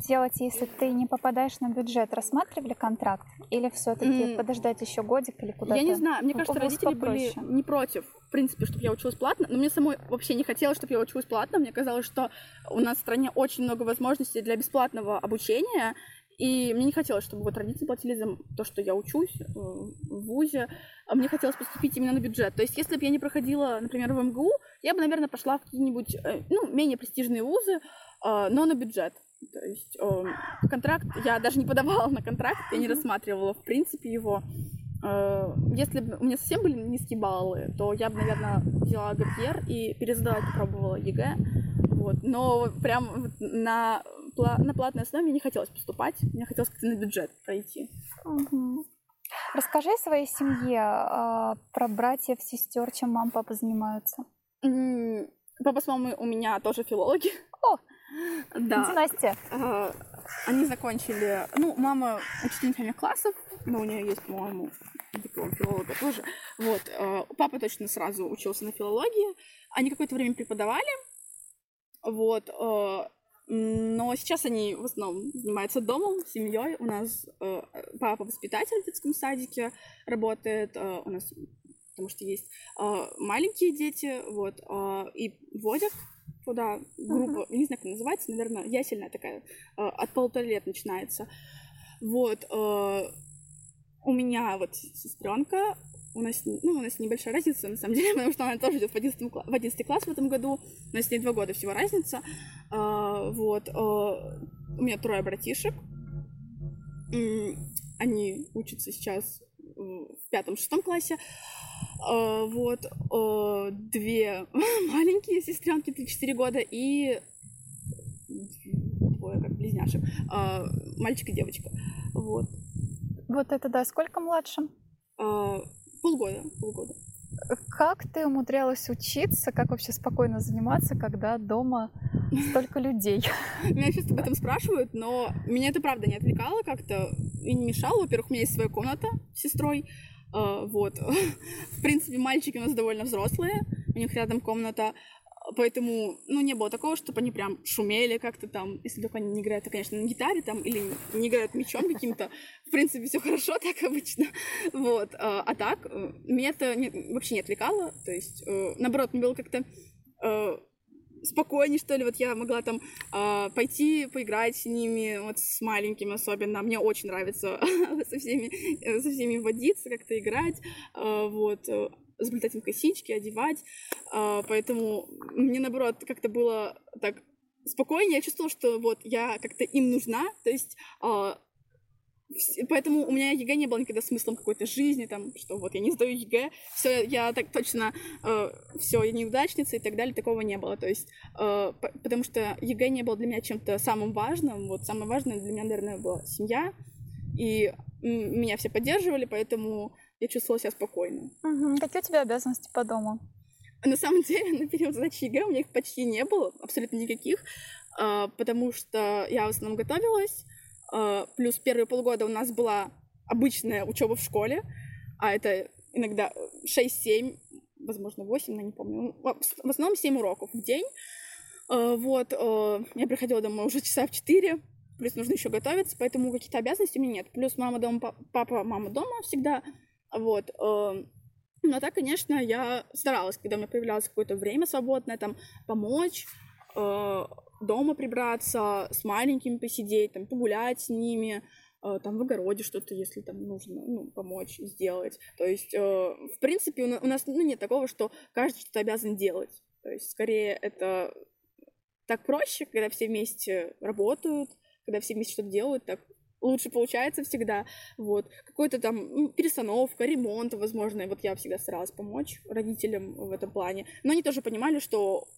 C: делать, если ты не попадаешь на бюджет? Рассматривали контракт? Или все-таки mm. подождать еще годик или куда-то?
B: Я не знаю, мне кажется, родители попроще. были не против, в принципе, чтобы я училась платно, но мне самой вообще не хотелось, чтобы я училась платно. Мне казалось, что у нас в стране очень много возможностей для бесплатного обучения, и мне не хотелось, чтобы вот родители платили за то, что я учусь э, в ВУЗе. А мне хотелось поступить именно на бюджет. То есть, если бы я не проходила, например, в МГУ, я бы, наверное, пошла в какие-нибудь, э, ну, менее престижные вузы, э, но на бюджет. То есть контракт, я даже не подавала на контракт, я не рассматривала, в принципе, его. Если бы у меня совсем были низкие баллы, то я бы, наверное, взяла gap year и пересдала, попробовала ЕГЭ. Вот. Но прям на на платной основе мне не хотелось поступать, мне хотелось как-то на бюджет пройти.
C: Угу. Расскажи о своей семье, э, про братьев, сестер, чем мама, папа занимаются.
B: Папа с мамой у меня тоже филологи.
C: О,
B: да.
C: Династия.
B: Э, они закончили, ну, мама учительница классов, но у нее есть, по-моему, диплом филолога тоже. Вот, э, папа точно сразу учился на филологии. Они какое-то время преподавали. Вот, э, но сейчас они в основном занимаются домом, семьей. У нас э, папа воспитатель в детском садике работает. Э, у нас, потому что есть э, маленькие дети, вот, э, и водят туда группу, uh-huh. не знаю, как называется, наверное, ясельная такая, э, от полутора лет начинается. Вот. Э, у меня вот сестренка, у нас, ну, у нас небольшая разница, на самом деле, *laughs* потому что она тоже идет в 11, в 11 класс в этом году. У нас с ней два года всего разница. А, вот. А, у меня трое братишек. Они учатся сейчас в пятом-шестом классе. А, вот. А, две *laughs* маленькие сестренки, 3-4 года, и двое как близняшек. А, мальчик и девочка. Вот.
C: Вот это да. Сколько младшим?
B: А, Полгода, полгода.
C: Как ты умудрялась учиться, как вообще спокойно заниматься, когда дома столько людей? *laughs*
B: Меня часто об этом спрашивают, но меня это правда не отвлекало как-то и не мешало. Во-первых, у меня есть своя комната с сестрой, Э, вот. *laughs* В принципе, мальчики у нас довольно взрослые, у них рядом комната, поэтому, ну, не было такого, чтобы они прям шумели как-то там, если только они не играют, то, конечно, на гитаре там, или не играют мечом каким-то, в принципе, все хорошо *laughs* так обычно, вот, а, а так, э, меня это не, вообще не отвлекало, то есть, э, наоборот, мне было как-то э, спокойнее, что ли, вот я могла там э, пойти поиграть с ними, вот с маленькими особенно, мне очень нравится *laughs* со всеми, со всеми водиться, как-то играть, э, вот, заплетать им косички, одевать, э, поэтому мне, наоборот, как-то было так спокойнее, я чувствовала, что вот я как-то им нужна, то есть э, Поэтому у меня ЕГЭ не было никогда смыслом какой-то жизни, там, что вот я не сдаю ЕГЭ, все, я так точно, э, все, я неудачница и так далее, такого не было. То есть, э, потому что ЕГЭ не было для меня чем-то самым важным. Вот самое важное для меня, наверное, была семья, и меня все поддерживали, поэтому я чувствовала себя спокойно.
C: Угу. Какие у тебя обязанности по дому?
B: На самом *laughs* деле, на период сдачи ЕГЭ у меня их почти не было, абсолютно никаких, э, потому что я в основном готовилась, а, плюс первые полгода у нас была обычная учеба в школе, а это иногда 6-7, возможно, 8, но не помню. Ну, в основном 7 уроков в день. А, вот, а, я приходила домой уже часа в 4, плюс нужно еще готовиться, поэтому каких-то обязанностей у меня нет. Плюс мама дома, папа, мама дома всегда. Вот. Но так, конечно, я старалась, когда у меня появлялось какое-то время свободное, там, помочь, дома прибраться, с маленькими посидеть, там, погулять с ними, э, там, в огороде что-то, если там нужно, ну, помочь сделать. То есть, э, в принципе, у нас, ну, нет такого, что каждый что-то обязан делать. То есть, скорее, это так проще, когда все вместе работают, когда все вместе что-то делают, так лучше получается всегда. Вот. Какой-то там перестановка, ремонт, возможно. И вот я всегда старалась помочь родителям в этом плане. Но они тоже понимали, что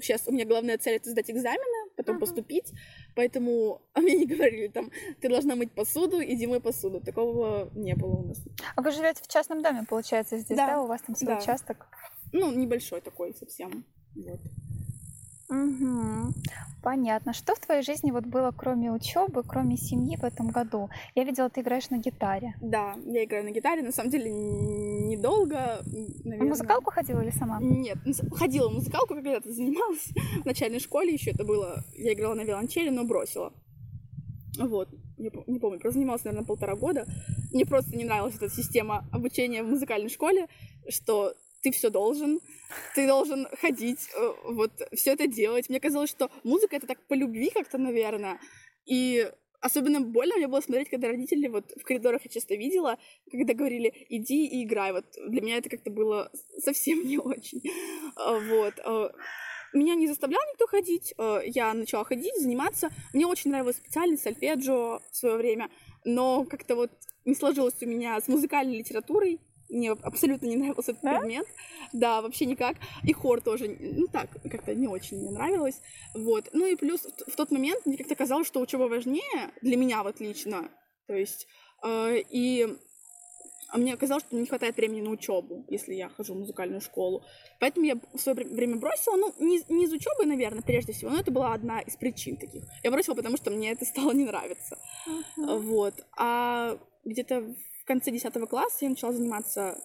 B: сейчас у меня главная цель это сдать экзамены, потом uh-huh. поступить, поэтому *laughs* а мне не говорили там, ты должна мыть посуду, иди мой посуду. Такого не было у нас.
C: А вы живете в частном доме, получается, здесь, да? да? У вас там свой да. участок?
B: Ну, небольшой такой совсем. Вот.
C: Угу. Понятно. Что в твоей жизни вот было, кроме учебы, кроме семьи в этом году? Я видела, ты играешь на гитаре.
B: Да, я играю на гитаре. На самом деле недолго,
C: наверное. В музыкалку ходила или сама?
B: Нет, ходила в музыкалку, когда-то занималась. *laughs* В начальной школе еще это было. Я играла на виолончели, но бросила. Вот, не, не помню, просто занималась, наверное, полтора года. Мне просто не нравилась эта система обучения в музыкальной школе, что ты все должен, ты должен ходить, э, вот, все это делать. Мне казалось, что музыка это так по любви как-то, наверное. И особенно больно мне было смотреть, когда родители вот в коридорах я часто видела, когда говорили, иди и играй. Вот для меня это как-то было совсем *laughs* не очень. А, вот. А, меня не заставлял никто ходить, а, я начала ходить, заниматься. Мне очень нравилась специальность сольфеджио в свое время, но как-то вот не сложилось у меня с музыкальной литературой мне абсолютно не нравился этот да? предмет. Да, вообще никак. И хор тоже, ну так, как-то не очень мне нравилось. Вот. Ну и плюс в тот момент мне как-то казалось, что учеба важнее для меня вот лично. То есть, э, и а мне казалось, что не хватает времени на учебу, если я хожу в музыкальную школу. Поэтому я в свое время бросила. Ну, не, не из учебы, наверное, прежде всего, но это была одна из причин таких. Я бросила, потому что мне это стало не нравиться. Uh-huh. Вот. А где-то в конце 10 класса я начала заниматься,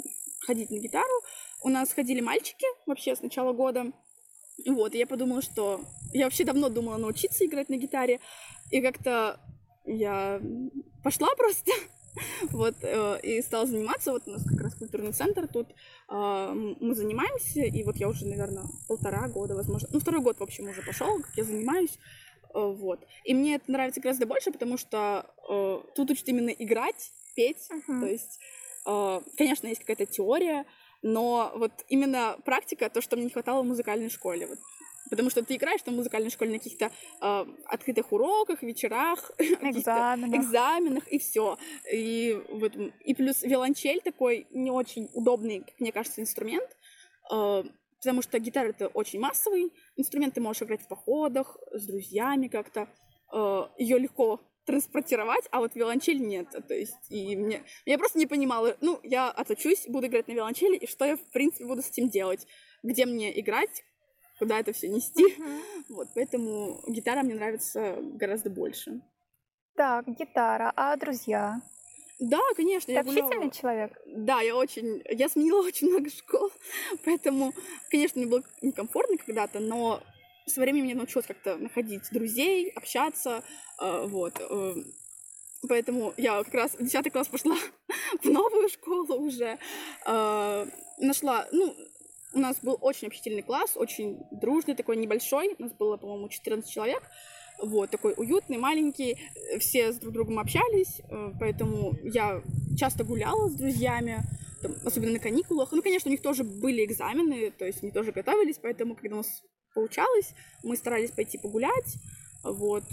B: ходить на гитару. У нас ходили мальчики вообще с начала года. Вот, и я подумала, что... Я вообще давно думала научиться играть на гитаре. И как-то я пошла *laughs* просто. вот, э, и стала заниматься. Вот у нас как раз культурный центр тут. Э, мы занимаемся, и вот я уже, наверное, полтора года, возможно... Ну, второй год, в общем, уже пошел, как я занимаюсь. Э, вот. И мне это нравится гораздо больше, потому что э, тут учат именно играть, петь. Uh-huh. То есть, э, конечно, есть какая-то теория, но вот именно практика, то, что мне не хватало в музыкальной школе. Вот. Потому что ты играешь там в музыкальной школе на каких-то э, открытых уроках, вечерах, *laughs*
C: экзаменах,
B: экзаменах и все. И, вот, и плюс виолончель такой не очень удобный, как мне кажется, инструмент. Э, потому что гитара это очень массовый инструмент, ты можешь играть в походах с друзьями как-то. Э, ее легко транспортировать, а вот виолончель нет. То есть, и мне... Я просто не понимала, ну, я отучусь, буду играть на виолончели, и что я, в принципе, буду с этим делать? Где мне играть? Куда это все нести? Uh-huh. Вот, поэтому гитара мне нравится гораздо больше.
C: Так, гитара, а друзья?
B: Да, конечно.
C: Ты общительный
B: гуляла.
C: человек?
B: Да, я очень... Я сменила *laughs* очень много школ, поэтому, конечно, мне было некомфортно когда-то, но со временем я научилась как-то находить друзей, общаться, э, вот. э, Поэтому я как раз в 10 класс пошла *laughs* в новую школу уже. э, Нашла, ну, у нас был очень общительный класс, очень дружный, такой небольшой. У нас было, по-моему, 14 человек. Вот, такой уютный, маленький. Все с друг другом общались, поэтому я часто гуляла с друзьями, там, особенно на каникулах. Ну, конечно, у них тоже были экзамены, то есть они тоже готовились, поэтому, когда у нас получалось, мы старались пойти погулять, вот.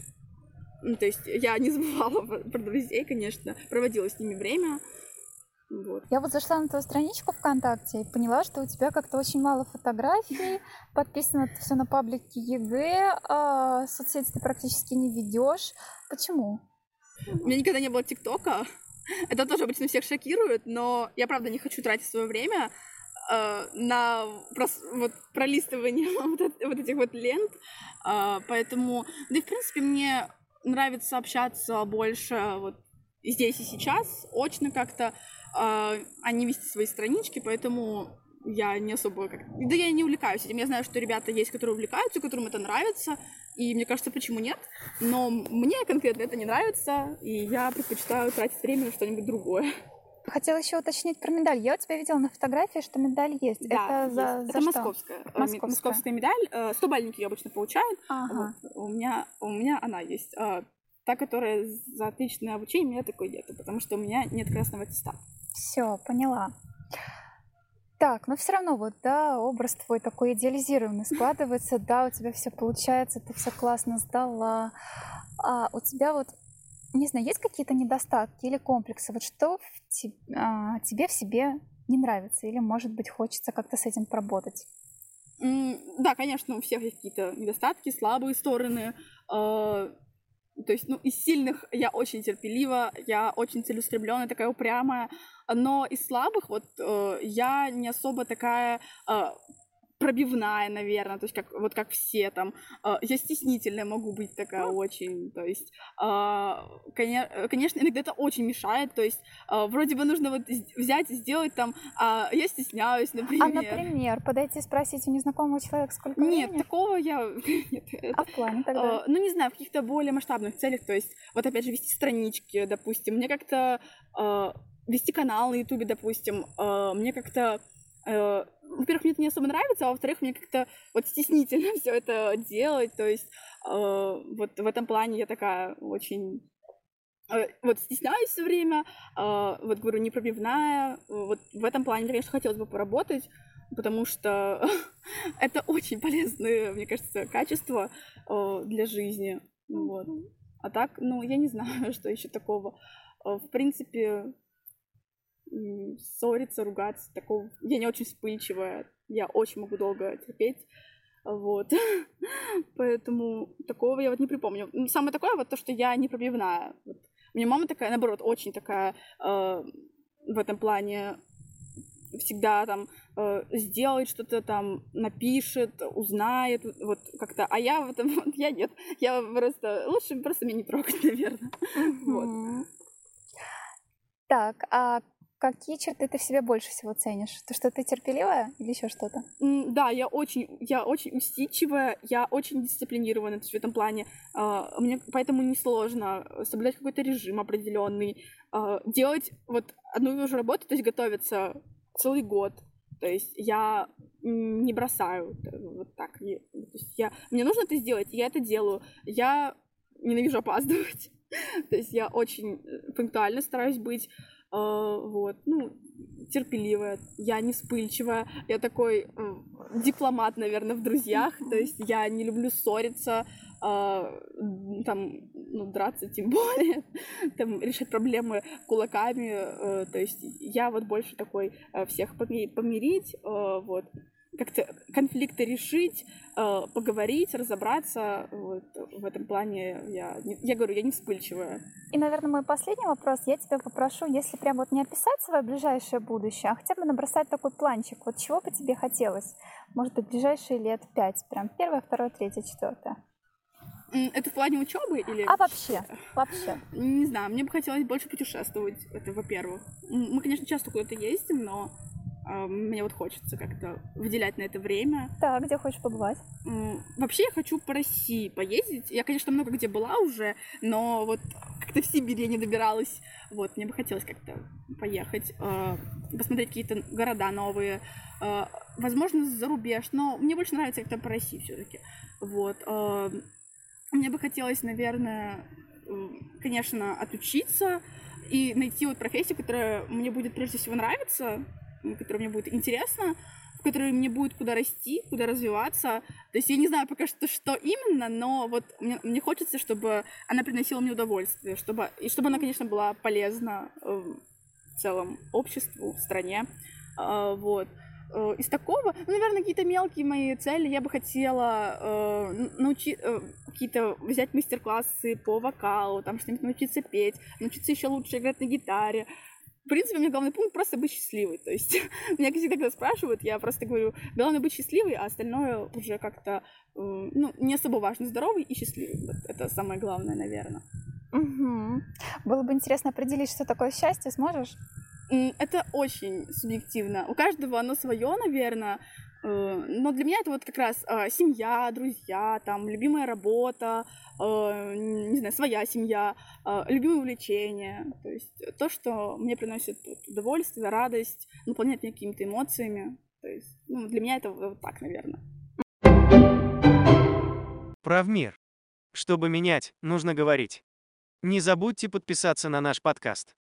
B: Ну, то есть я не *laughs* забывала про друзей, конечно, проводила с ними время, вот.
C: Я вот зашла на твою страничку ВКонтакте и поняла, что у тебя как-то очень мало фотографий, *laughs* подписано все на паблике ЕГЭ, а соцсети ты практически не ведешь. Почему?
B: У меня никогда не было ТикТока. *laughs* Это тоже обычно всех шокирует, но я правда не хочу тратить свое время на прос- вот, пролистывание *laughs* вот, вот этих вот лент. Э, поэтому, да и в принципе мне нравится общаться больше вот здесь и сейчас, очно как-то, э, а не вести свои странички, поэтому я не особо как... Да я не увлекаюсь этим. Я знаю, что ребята есть, которые увлекаются, которым это нравится, и мне кажется, почему нет? Но мне конкретно это не нравится, и я предпочитаю тратить время на что-нибудь другое.
C: Хотела еще уточнить про медаль. Я у тебя видела на фотографии, что медаль есть.
B: Да,
C: это за,
B: есть.
C: за
B: это
C: что?
B: московская. э,
C: Московская.
B: московская медаль. Э, 100 бальники обычно получают.
C: Ага.
B: Вот. У, меня, у меня она есть. А та, которая за отличное обучение, у меня такой нету, потому что у меня нет красного аттестата.
C: Все, поняла. Так, но все равно вот, да, образ твой такой идеализированный складывается, да, у тебя все получается, ты все классно сдала. А у тебя вот, не знаю, есть какие-то недостатки или комплексы? Вот что в те- а, тебе в себе не нравится? Или, может быть, хочется как-то с этим поработать?
B: М, Да, конечно, у всех есть какие-то недостатки, слабые стороны. э, То есть, ну, из сильных я очень терпелива, я очень целеустремленная, такая упрямая. Но из слабых вот э, я не особо такая э, пробивная, наверное, то есть как вот как все там. Э, Я стеснительная могу быть такая очень, то есть, коне- конечно, иногда это очень мешает, то есть э, вроде бы нужно вот взять и сделать там, а я стесняюсь, например.
C: А, например, подойти спросить у незнакомого человека, сколько
B: Нет,
C: времени?
B: такого я... *laughs* Нет,
C: А в плане тогда?
B: ну, не знаю, в каких-то более масштабных целях, то есть, вот опять же, вести странички, допустим, мне как-то вести канал на Ютубе, допустим, мне как-то... во-первых, мне это не особо нравится, а во-вторых, мне как-то вот стеснительно *laughs* все это делать, то есть э, вот в этом плане я такая очень э, вот стесняюсь все время, э, вот говорю, непробивная, вот в этом плане, конечно, хотелось бы поработать, потому что *laughs* это очень полезные, мне кажется, качества э, для жизни, вот. А так, ну, я не знаю, *laughs* что еще такого. В принципе, ссориться, ругаться, такого... Я не очень вспыльчивая, я очень могу долго терпеть, вот. *laughs* Поэтому такого я вот не припомню. Самое такое вот то, что я непробивная. Вот. У меня мама такая, наоборот, очень такая э, в этом плане всегда там э, сделает что-то там, напишет, узнает, вот как-то. А я в этом, *laughs* вот, я нет. Я просто, лучше просто меня не трогать, *laughs* наверное. Вот.
C: Мгм. Так, а какие черты ты в себе больше всего ценишь? То, что ты терпеливая или еще что-то?
B: М, Да, я очень, я очень усидчивая, я очень дисциплинированная в этом плане. А, Мне поэтому несложно соблюдать какой-то режим определенный, а, делать вот одну и ту же работу, то есть готовиться целый год. То есть я не бросаю т- вот так. не- то есть я, мне нужно это сделать, я это делаю. Я ненавижу опаздывать. *laughs* То есть я очень э, пунктуально стараюсь быть. А, Вот, ну, терпеливая, я не вспыльчивая, я такой дипломат, наверное, в друзьях, то есть я не люблю ссориться, а, там, ну, драться тем более, *laughs* там, решать проблемы кулаками, э, то есть я вот больше такой э, всех поми- помирить, э, вот, как-то конфликты решить, э, поговорить, разобраться, вот, в этом плане я, я говорю, я не вспыльчивая.
C: И, наверное, мой последний вопрос. Я тебя попрошу, если прям вот не описать свое ближайшее будущее, а хотя бы набросать такой планчик. Вот чего бы тебе хотелось? Может быть, ближайшие лет пять. Прям первое, второе, третье, четвертое.
B: Это в плане учебы или...
C: А вообще? Вообще.
B: Не знаю, мне бы хотелось больше путешествовать, это во-первых. Мы, конечно, часто куда-то ездим, но мне вот хочется как-то выделять на это время.
C: Так, где хочешь побывать?
B: Вообще я хочу по России поездить. Я, конечно, много где была уже, но вот как-то в Сибирь я не добиралась. Вот, мне бы хотелось как-то поехать, э, посмотреть какие-то города новые, э, возможно, за рубеж, но мне больше нравится как-то по России все-таки. Вот. э, Мне бы хотелось, наверное, конечно, отучиться и найти вот профессию, которая мне будет прежде всего нравиться, м, которая мне будет интересна, в которой мне будет куда расти, куда развиваться. То есть я не знаю пока что, что именно, но вот мне, мне хочется, чтобы она приносила мне удовольствие, чтобы, и чтобы она, конечно, была полезна э, в целом обществу, стране. А, Вот. Э, Из такого, ну, наверное, какие-то мелкие мои цели я бы хотела научить какие-то взять мастер-классы по вокалу, там что-нибудь научиться петь, научиться еще лучше играть на гитаре. В принципе, у меня главный пункт просто быть счастливой. То есть *laughs* меня всегда, когда спрашивают, я просто говорю, главное быть счастливой, а остальное уже как-то, э, ну, не особо важно, здоровый и счастливый. Вот это самое главное, наверное.
C: Мгм. Было бы интересно определить, что такое счастье, сможешь?
B: Это очень субъективно. У каждого оно свое, наверное. Э, Но для меня это вот как раз а, семья, друзья, там, любимая работа, э, не знаю, своя семья, а, любимые увлечения. То есть то, что мне приносит удовольствие, радость, наполняет меня какими-то эмоциями. То есть ну, для меня это вот так, наверное.
D: Правмир. Чтобы менять, нужно говорить. Не забудьте подписаться на наш подкаст.